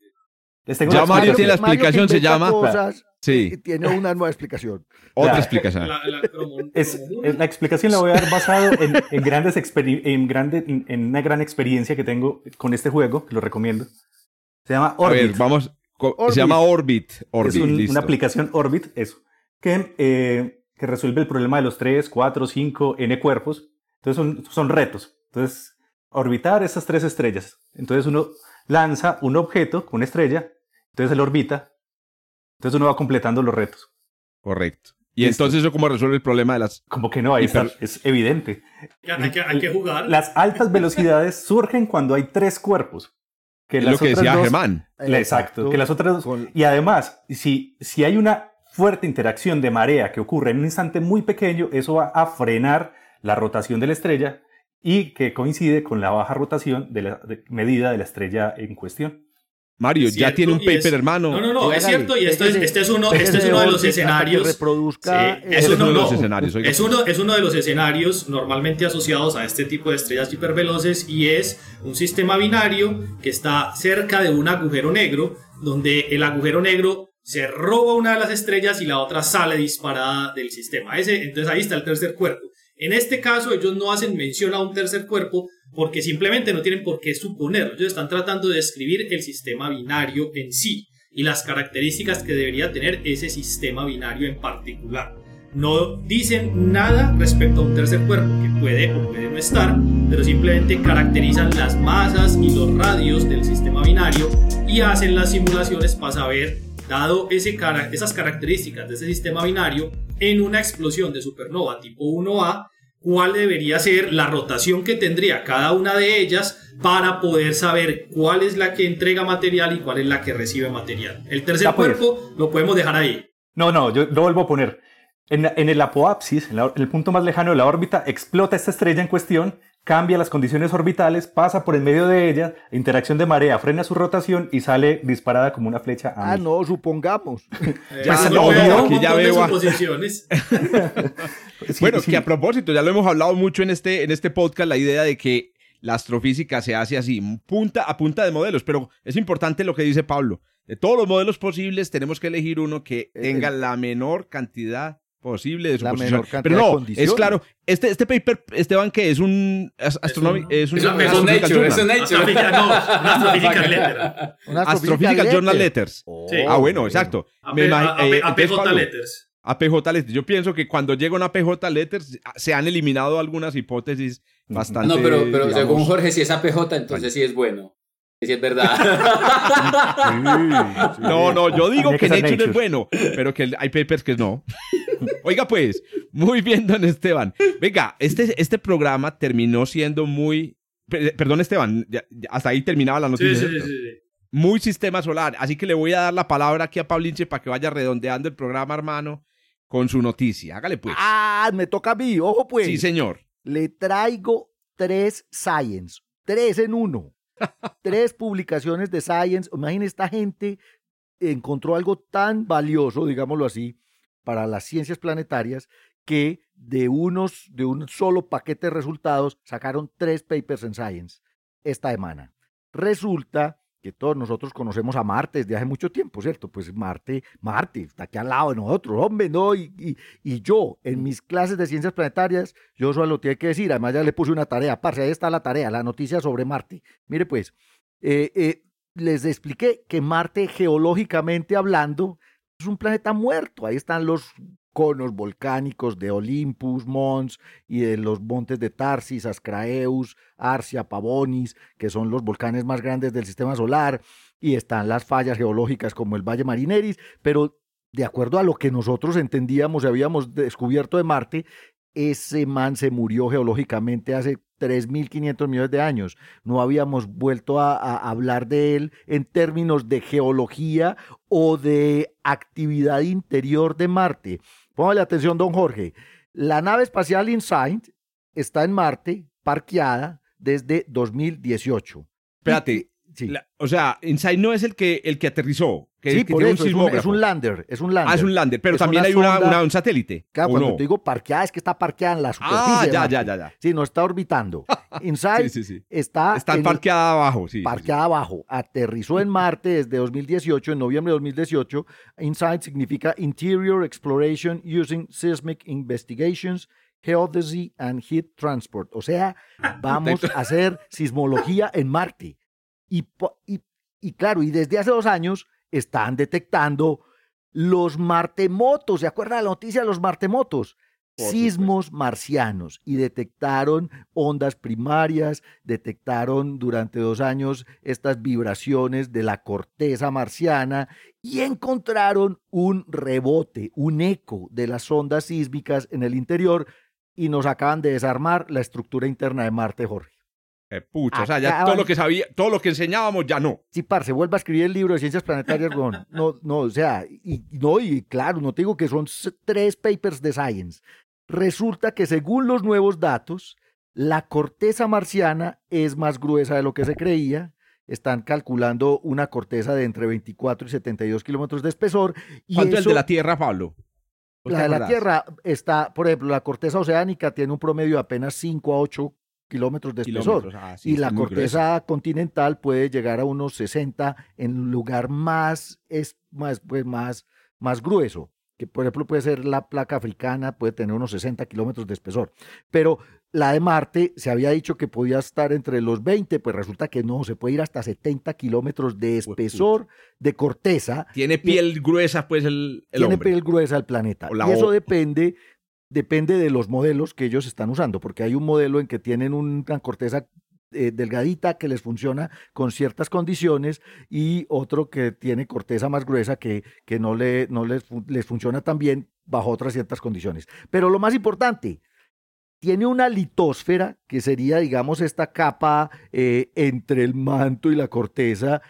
Les tengo Ya la Mario explicación. tiene la explicación, se llama- cosas, Sí. y tiene una nueva explicación. Otra La- explicación. La- la Es, es- la explicación la voy a dar basado en, en grandes experi- en, grande, en, en una gran experiencia que tengo con este juego, que lo recomiendo. Se llama A Orbit. ver, vamos. Orbit. Se llama Orbit. Orbit, es un- listo. una aplicación Orbit, eso, que, eh, que resuelve el problema de los 3, 4, 5, n cuerpos. Entonces son, son retos. Entonces, orbitar esas tres estrellas. Entonces uno lanza un objeto con una estrella, entonces él orbita, entonces uno va completando los retos. Correcto. Y Listo. entonces eso cómo resuelve el problema de las... Como que no, ahí Hiper- está, es evidente. Hay que, hay que jugar. Las altas velocidades surgen cuando hay tres cuerpos. Que Es las lo que otras decía dos- Germán. Exacto, que las otras dos- Y además, si, si hay una fuerte interacción de marea que ocurre en un instante muy pequeño, eso va a frenar la rotación de la estrella y que coincide con la baja rotación de la de- medida de la estrella en cuestión. Mario, ya tiene un paper, es- hermano. No, no, no, es cierto. Y esto es, este es uno, este déjese es uno de los escenarios. reproduzca Sí, es uno, uno de los escenarios. oiga. Es uno, es uno de los escenarios normalmente asociados a este tipo de estrellas hiperveloces y es un sistema binario que está cerca de un agujero negro, donde el agujero negro se roba una de las estrellas y la otra sale disparada del sistema. Ese, entonces ahí está el tercer cuerpo. En este caso ellos no hacen mención a un tercer cuerpo porque simplemente no tienen por qué suponerlo. Ellos están tratando de describir el sistema binario en sí y las características que debería tener ese sistema binario en particular. No dicen nada respecto a un tercer cuerpo que puede o puede no estar, pero simplemente caracterizan las masas y los radios del sistema binario y hacen las simulaciones para saber, dado ese esas características de ese sistema binario, en una explosión de supernova tipo 1A, cuál debería ser la rotación que tendría cada una de ellas para poder saber cuál es la que entrega material y cuál es la que recibe material. El tercer Ya, cuerpo lo podemos dejar ahí. No, no, yo lo vuelvo a poner. En, el apoapsis, en, la- en el punto más lejano de la órbita, explota esta estrella en cuestión, cambia las condiciones orbitales, pasa por en medio de ella, interacción de marea, frena su rotación y sale disparada como una flecha a Ah, no, supongamos. Ya, Eh, no, puede haber no, un aquí ya veo a- suposiciones. Sí, bueno, sí. que a propósito, ya lo hemos hablado mucho en este, en este podcast, la idea de que la astrofísica se hace así, punta a punta de modelos, pero es importante lo que dice Pablo. De todos los modelos posibles, tenemos que elegir uno que El- tenga la menor cantidad posible de La suposición. menor cantidad Pero de no, condiciones. es claro, este, este paper, Esteban, que es un as- astronómico, es un, Es un Nature, es un Journal. Nature. No, una Astrophysical Letter. Una Astrophysical Journal Letters. Oh, Sí. Ah, bueno, exacto. AP, Me eh, entonces, Pablo, Letters. APJ Letters. Yo pienso que cuando llega una APJ Letters se han eliminado algunas hipótesis bastante. No, pero, pero digamos, según Jorge, si es APJ, entonces sí es bueno. Sí es verdad. No, no, yo digo que que ser Nature, es Nature. bueno, pero que hay papers que no. Oiga, pues, muy bien, don Esteban. Venga, este, este programa terminó siendo muy. per- Perdón, Esteban, ya- ya hasta ahí terminaba la noticia. sí, sí, ¿cierto? sí, sí. Muy sistema solar. Así que le voy a dar la palabra aquí a Paulinche para que vaya redondeando el programa, hermano, con su noticia. Hágale, pues. Ah, me toca a mí. Ojo, pues. sí, señor. Le traigo tres Science. Tres en uno. Tres publicaciones de Science. Imaginen, esta gente encontró algo tan valioso, digámoslo así, para las ciencias planetarias que de unos, de un solo paquete de resultados sacaron tres papers en Science esta semana. Resulta que todos nosotros conocemos a Marte desde hace mucho tiempo, ¿cierto? Pues Marte, Marte, está aquí al lado de nosotros, hombre, ¿no? Y, y- yo, en mis clases de ciencias planetarias, yo solo lo tiene que decir, además ya le puse una tarea, parce, ahí está la tarea, la noticia sobre Marte. Mire pues, eh, eh, les expliqué que Marte, geológicamente hablando, es un planeta muerto, ahí están los conos volcánicos de Olympus, Mons y de los montes de Tarsis, Ascraeus, Arcia, Pavonis, que son los volcanes más grandes del sistema solar, y están las fallas geológicas como el Valle Marineris, pero de acuerdo a lo que nosotros entendíamos y habíamos descubierto de Marte, ese man se murió geológicamente hace 3.500 millones de años. No habíamos vuelto a, hablar de él en términos de geología o de actividad interior de Marte. Póngale atención, don Jorge. La nave espacial InSight está en Marte, parqueada desde 2018. Espérate, Sí. la- o sea, Insight no es el que, el que aterrizó, que, Sí, que por eso, un es un, es sismógrafo. un lander, es un lander. Ah, es un lander, pero Es también una hay una, sonda- una- un satélite. Claro, ¿o cuando no? te digo parqueada es que está parqueada en la superficie. Ah, ya, ya, ya, ya. Sí, no está orbitando. Insight Sí, sí, está, Está en parqueada abajo, sí. parqueada abajo. Aterrizó en Marte desde 2018, en noviembre de 2018. InSight significa Interior Exploration Using Seismic Investigations, Geodesy and Heat Transport. O sea, vamos a hacer sismología en Marte. Y, po- y, y claro, y desde hace dos años están detectando los martemotos. ¿Se acuerdan de la noticia de los martemotos? Por Sismos marcianos y detectaron ondas primarias, detectaron durante dos años estas vibraciones de la corteza marciana y encontraron un rebote, un eco de las ondas sísmicas en el interior y nos acaban de desarmar la estructura interna de Marte, Jorge. Eh, pucha, o sea, ya todo lo que sabía, todo lo que enseñábamos ya no. Sí, parce, vuelva a escribir el libro de ciencias planetarias, weón. No, no, o sea, y, no, y claro, no te digo que son tres papers de science. Resulta que según los nuevos datos, la corteza marciana es más gruesa de lo que se creía. Están calculando una corteza de entre 24 y 72 kilómetros de espesor. Y ¿Cuánto es el de la Tierra, Pablo? ¿Vos la de la? Tierra está, por ejemplo, la corteza oceánica tiene un promedio de apenas 5 a 8 kilómetros de espesor. Kilómetros, ah, sí, y la corteza continental puede llegar a unos 60 en un lugar más, es, más, pues, más, más grueso, que por ejemplo puede ser la placa africana, puede tener unos 60 kilómetros de espesor. Pero la de Marte se había dicho que podía estar entre los 20, pues resulta que no, se puede ir hasta 70 kilómetros de espesor de corteza. Tiene piel gruesa, pues, el, el tiene hombre. piel gruesa el planeta. Y eso depende, depende de los modelos que ellos están usando, porque hay un modelo en que tienen una corteza eh, delgadita que les funciona con ciertas condiciones y otro que tiene corteza más gruesa que, que no, le, no les, les funciona tan bien bajo otras ciertas condiciones. Pero lo más importante, tiene una litosfera, que sería, digamos, esta capa eh, entre el manto y la corteza,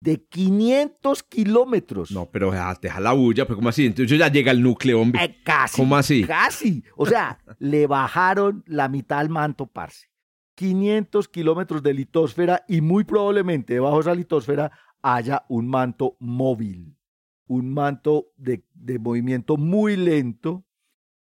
de 500 kilómetros. No, pero ah, deja la bulla, pero ¿cómo así? Entonces ya llega el núcleo, hombre. Eh, casi. ¿Cómo así? Casi. O sea, le bajaron la mitad al manto, parce. 500 kilómetros de litosfera y muy probablemente debajo de esa litosfera haya un manto móvil. Un manto de, de movimiento muy lento.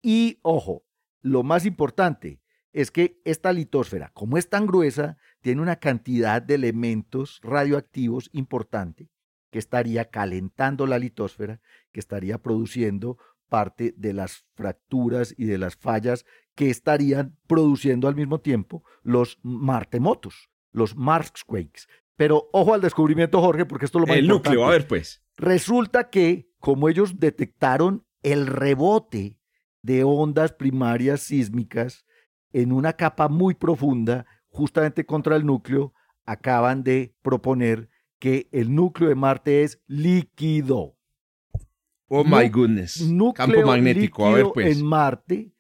Y ojo, lo más importante es que esta litosfera, como es tan gruesa, tiene una cantidad de elementos radioactivos importante que estaría calentando la litosfera, que estaría produciendo parte de las fracturas y de las fallas que estarían produciendo al mismo tiempo los martemotos, los Marsquakes. Pero ojo al descubrimiento, Jorge, porque esto es lo más el importante. núcleo, a ver, pues. Resulta que, como ellos detectaron el rebote de ondas primarias sísmicas en una capa muy profunda, justamente contra el núcleo, acaban de proponer que el núcleo de Marte es líquido. Oh my goodness. Núcleo Campo magnético, a ver, pues. en Marte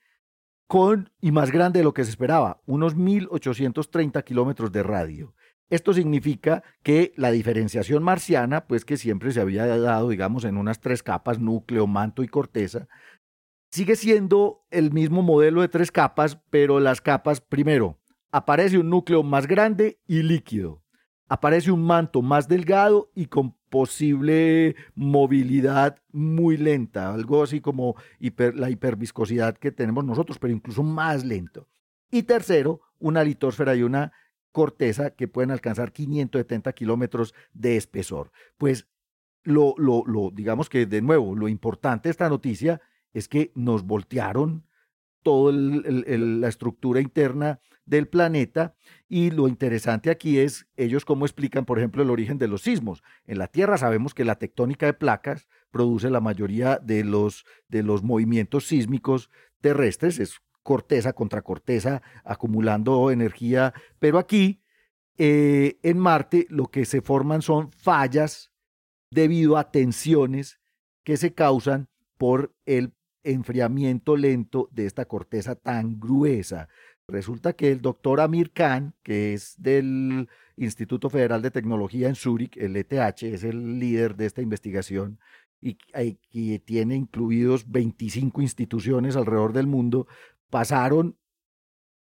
con y más grande de lo que se esperaba, unos 1830 kilómetros de radio. Esto significa que la diferenciación marciana, pues que siempre se había dado, digamos, en unas tres capas, núcleo, manto y corteza, sigue siendo el mismo modelo de tres capas, pero las capas, primero, aparece un núcleo más grande y líquido. Aparece un manto más delgado y con posible movilidad muy lenta, algo así como la hiperviscosidad que tenemos nosotros, pero incluso más lento. Y tercero, una litosfera y una corteza que pueden alcanzar 570 kilómetros de espesor. Pues lo, lo, lo, digamos que de nuevo, lo importante de esta noticia es que nos voltearon toda la estructura interna del planeta y lo interesante aquí es ellos cómo explican, por ejemplo, el origen de los sismos. En la Tierra sabemos que la tectónica de placas produce la mayoría de los, de los movimientos sísmicos terrestres, es corteza contra corteza acumulando energía, pero aquí eh, en Marte lo que se forman son fallas debido a tensiones que se causan por el enfriamiento lento de esta corteza tan gruesa. Resulta que el doctor Amir Khan, que es del Instituto Federal de Tecnología en Zúrich, el ETH, es el líder de esta investigación y que tiene incluidos 25 instituciones alrededor del mundo, pasaron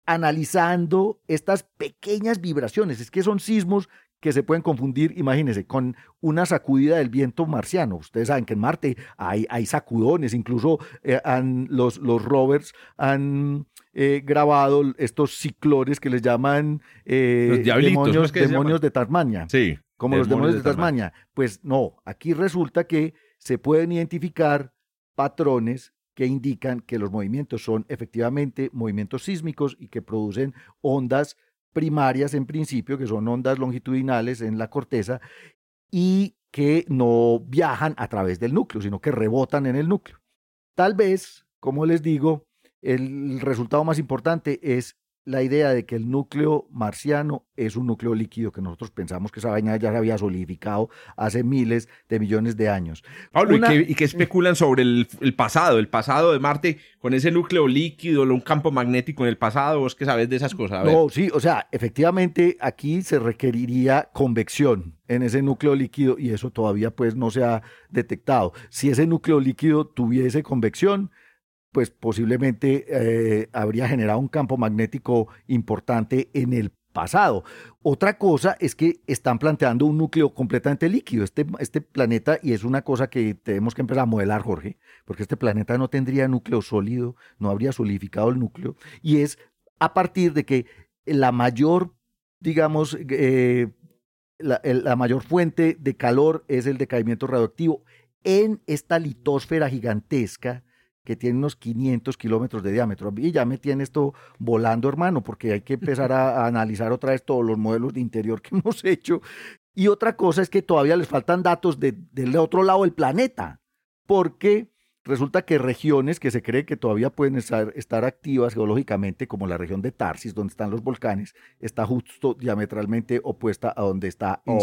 analizando estas pequeñas vibraciones. Es que son sismos que se pueden confundir, imagínense, con una sacudida del viento marciano. Ustedes saben que en Marte hay, sacudones, incluso eh, los, los rovers han eh, grabado estos ciclones que les llaman eh, demonios, demonios de Tasmania. Sí. Como los demonios de Tasmania. Pues no, aquí resulta que se pueden identificar patrones que indican que los movimientos son efectivamente movimientos sísmicos y que producen ondas primarias en principio, que son ondas longitudinales en la corteza, y que no viajan a través del núcleo, sino que rebotan en el núcleo. Tal vez, como les digo, el resultado más importante es la idea de que el núcleo marciano es un núcleo líquido que nosotros pensamos que esa vaina ya se había solidificado hace miles de millones de años. Pablo, ¿y, qué, especulan sobre el, pasado, el pasado de Marte con ese núcleo líquido, un campo magnético en el pasado? ¿Vos qué sabes de esas cosas? No, sí, o sea, efectivamente aquí se requeriría convección en ese núcleo líquido y eso todavía pues no se ha detectado. Si ese núcleo líquido tuviese convección, pues posiblemente eh, habría generado un campo magnético importante en el pasado. Otra cosa es que están planteando un núcleo completamente líquido, este, este planeta, y es una cosa que tenemos que empezar a modelar, Jorge, porque este planeta no tendría núcleo sólido, no habría solidificado el núcleo, y es a partir de que la mayor, digamos, eh, la, la mayor fuente de calor es el decaimiento radioactivo en esta litosfera gigantesca que tiene unos 500 kilómetros de diámetro. Y ya me tiene esto volando, hermano, porque hay que empezar a, analizar otra vez todos los modelos de interior que hemos hecho. Y otra cosa es que todavía les faltan datos del otro lado del planeta, porque Resulta que regiones que se cree que todavía pueden estar, activas geológicamente, como la región de Tarsis, donde están los volcanes, está justo diametralmente opuesta a donde está oh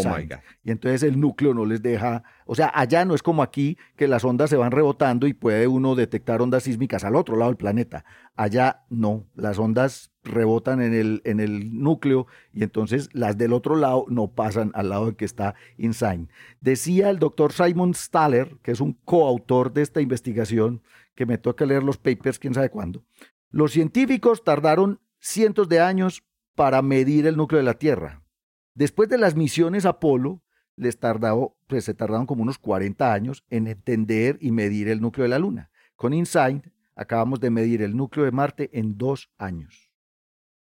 Y entonces el núcleo no les deja, o sea, allá no es como aquí que las ondas se van rebotando y puede uno detectar ondas sísmicas al otro lado del planeta. Allá no, las ondas rebotan en el, en el núcleo y entonces las del otro lado no pasan al lado de que está InSign. Decía el doctor Simon Staller, que es un coautor de esta investigación, que me toca leer los papers quién sabe cuándo. Los científicos tardaron cientos de años para medir el núcleo de la Tierra. Después de las misiones Apolo, les tardó, pues se tardaron como unos 40 años en entender y medir el núcleo de la Luna. Con InSign acabamos de medir el núcleo de Marte en dos años.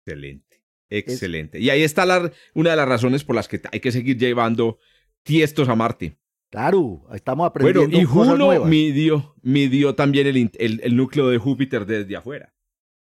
Excelente, excelente. Y ahí está la, una de las razones por las que hay que seguir llevando tiestos a Marte. Claro, estamos aprendiendo. Bueno, y Juno midió, midió también el, el, núcleo de Júpiter desde afuera.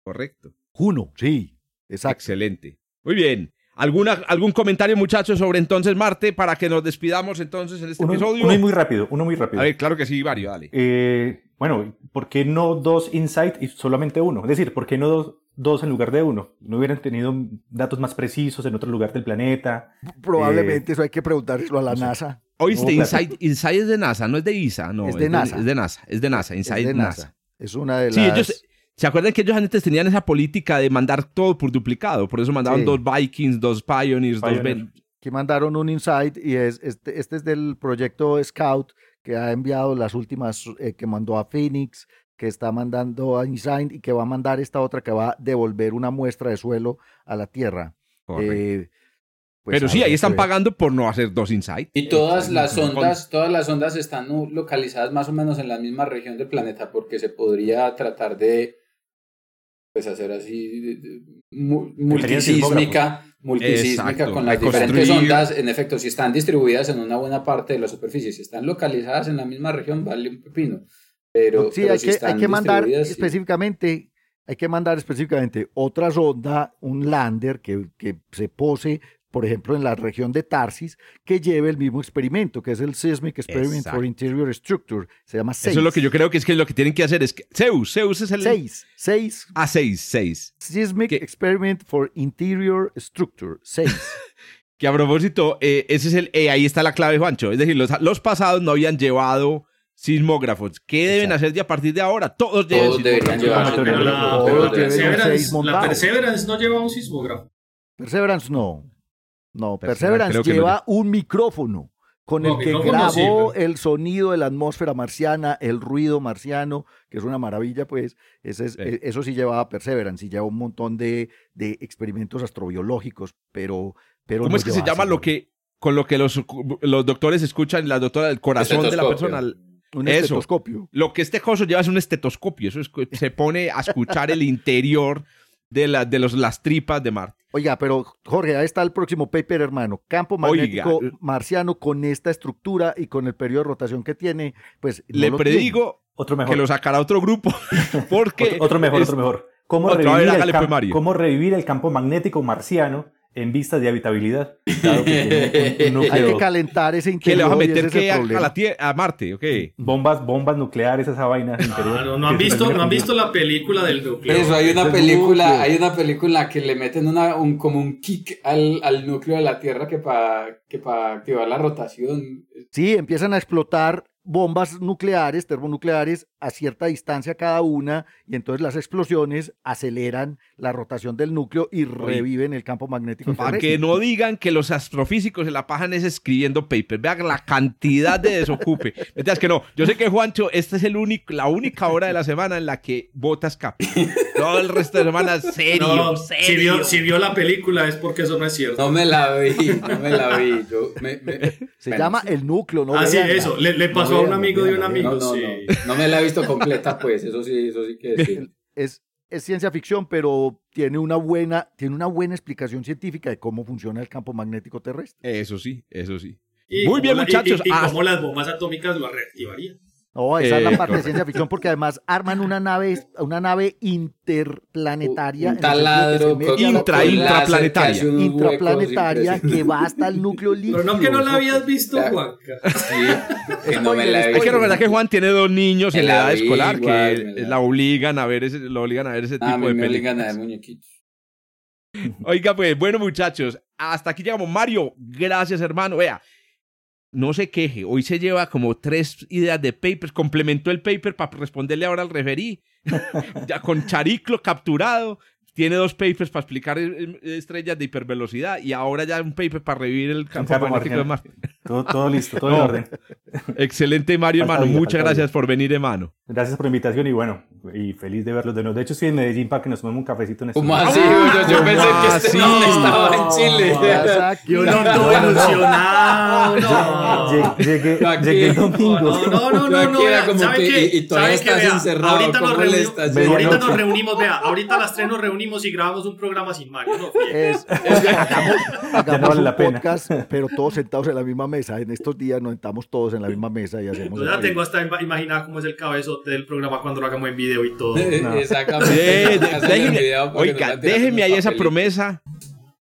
Correcto. Juno, sí, exacto. Excelente. Muy bien. ¿Alguna, ¿Algún comentario, muchachos, sobre entonces Marte para que nos despidamos entonces en este episodio? Uno muy rápido, uno muy rápido. A ver, claro que sí, Mario, dale. Eh, bueno, ¿por qué no dos insights y solamente uno? Es decir, ¿por qué no dos, dos en lugar de uno. No hubieran tenido datos más precisos en otro lugar del planeta. Probablemente eh, eso hay que preguntárselo a la NASA. Oíste, Inside, es de NASA, no es de ISA, no. Es de NASA. es de NASA, es de NASA, Inside es de NASA. Es una de las... Sí, ellos, ¿se acuerdan que ellos antes tenían esa política de mandar todo por duplicado? Por eso mandaban dos Vikings, dos Pioneers, dos... Ben... Que mandaron un Inside y es, este, este es del proyecto Scout que ha enviado las últimas, eh, que mandó a Phoenix, que está mandando a InSign y que va a mandar esta otra que va a devolver una muestra de suelo a la Tierra. Eh, pues Pero sí, ahí están pagando por no hacer dos Insight. Y todas las ondas, todas las ondas están localizadas más o menos en la misma región del planeta, porque se podría tratar de pues hacer así multisísmica, multisísmica con las diferentes ondas. En efecto, si están distribuidas en una buena parte de la superficie, si están localizadas en la misma región, vale un pepino. Pero, sí, hay, que, hay que mandar específicamente, hay que mandar específicamente otra sonda, un lander que, que se pose por ejemplo, en la región de Tarsis, que lleve el mismo experimento, que es el Seismic Experiment for Interior Structure. Se llama SEIS. Eso es lo que yo creo que es que lo que tienen que hacer es que Zeus, Zeus es el... SEIS, SEIS. Ah, SEIS, SEIS. Seismic Experiment for Interior Structure, SEIS. que a propósito, eh, ese es el, eh, ahí está la clave, Juancho. Es decir, los, los pasados no habían llevado sismógrafos. ¿Qué deben hacer de a partir de ahora? Todos, Todos deberían llevar Pero la, pero Perseverance, la Perseverance no lleva un sismógrafo. Perseverance no. No, Perseverance, lleva un micrófono con el que grabó el sonido de la atmósfera marciana, el ruido marciano, que es una maravilla, pues ese es, e, eso sí llevaba Perseverance y lleva un montón de, de experimentos astrobiológicos, pero... pero ¿Cómo es que se llama lo que, con lo que los, los doctores escuchan, la doctora del corazón de la persona? Un estetoscopio. Lo que este coso lleva es un estetoscopio, eso se pone a escuchar el interior de, la, de los, las tripas de Marte. Oiga, pero Jorge, ahí está el próximo paper, hermano. Campo magnético marciano con esta estructura y con el periodo de rotación que tiene, pues. Le predigo otro mejor. que lo sacará otro grupo. Porque otro, mejor, otro mejor. ¿Cómo, revivir el ¿Cómo revivir el campo magnético marciano en vista de habitabilidad. Hay que calentar ese interior. ¿Qué le vas a meter que a, la tierra, a Marte? Okay. Bombas, bombas nucleares, esa vaina interior. no, han visto, no han visto la película del núcleo. Eso, hay una película, hay una película que le meten una, un, como un kick al, al núcleo de la Tierra que para que para activar la rotación. Sí, empiezan a explotar bombas nucleares, termonucleares, a cierta distancia cada una, y entonces las explosiones aceleran la rotación del núcleo y reviven el campo magnético. Para que no digan que los astrofísicos se la pajan es escribiendo papers. Vean la cantidad de desocupe. es que no. Yo sé que Juancho, esta es el único, la única hora de la semana en la que bota escape. Todo el resto de semana serio, serio. Si vio, la película es porque eso no es cierto. No me la vi, no me la vi. se llama El Núcleo, ¿no? Ah, sí, eso. Le, pasó a un amigo de un amigo. No, sí. no, me la he visto completa, pues. Eso sí, eso sí que decir. Es, es ciencia ficción, pero tiene una buena, tiene una buena explicación científica de cómo funciona el campo magnético terrestre. Eso sí, eso sí. Muy bien, muchachos. y, cómo las bombas atómicas lo reactivarían. No, esa es la eh, parte de ciencia ficción porque además arman una nave, una nave interplanetaria. Un taladro, intra, intraplanetaria. Intraplanetaria que va hasta el núcleo líquido. Pero no que no la habías visto, Juanca. Sí, que no me la Es que la verdad que Juan tiene dos niños en la edad escolar que la obligan a ver ese, lo obligan a ver ese tipo de me obligan a ver muñequitos. Oiga, pues, bueno, muchachos, hasta aquí llegamos. Mario, gracias, hermano. Vea, no se queje. Hoy se lleva como tres ideas de papers. Complementó el paper para responderle ahora al referí. ya con Chariclo capturado. Tiene dos papers para explicar estrellas de hipervelocidad y ahora ya un paper para revivir el campo magnético de Marte. Todo, listo, todo en orden. Excelente, Mario, hermano. Muchas gracias por venir, hermano. Gracias por la invitación y bueno, y feliz de verlos de nuevo. De hecho, estoy en Medellín para que nos tomemos un cafecito en este ¿Cómo así? Yo, yo pensé que este no estaba en Chile. Yo no estoy ilusionado. Llegué, llegué el domingo. No, no, no, no. ¿Sabe qué? Y todavía estás encerrado. Ahorita nos, ahorita nos reunimos, vea, ahorita a las tres nos reunimos y grabamos un programa sin Mario. No, es, es, hagamos, hagamos un podcast, pero todos sentados en la misma mesa. En estos días nos sentamos todos en la misma mesa y hacemos. Yo ya tengo hasta imaginado cómo es el cabezote del programa cuando lo hagamos en video y todo. Exactamente. déjeme, oiga, déjeme ahí esa promesa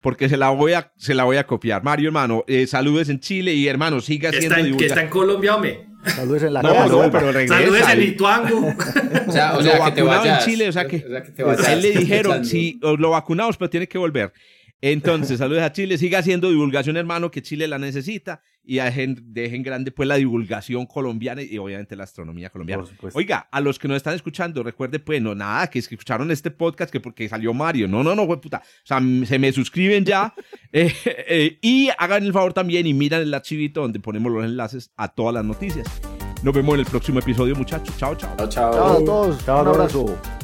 porque se la voy a, se la voy a copiar. Mario, hermano, eh, saludes en Chile y hermano, siga haciendo divulgación. Que está en Colombia, hombre. Saludes en la no, casa. No, pero regresa. Saludes en Lituango. o sea, o sea que te vayas. en Chile, o sea que, o sea que te vayas, a él le dijeron, si lo vacunamos, pero tiene que volver. Entonces, saludos a Chile. Siga haciendo divulgación, hermano, que Chile la necesita. Y dejen, dejen grande pues la divulgación colombiana y obviamente la astronomía colombiana. Oiga, a los que nos están escuchando, recuerde pues, no, nada, que es que escucharon este podcast que porque salió Mario. No, no, no, puta. O sea, se me suscriben ya. Eh, eh, y hagan el favor también y miran el archivito donde ponemos los enlaces a todas las noticias. Nos vemos en el próximo episodio, muchachos. Chao, chao. Chao, chao. Chao a todos. Chao, Un abrazo.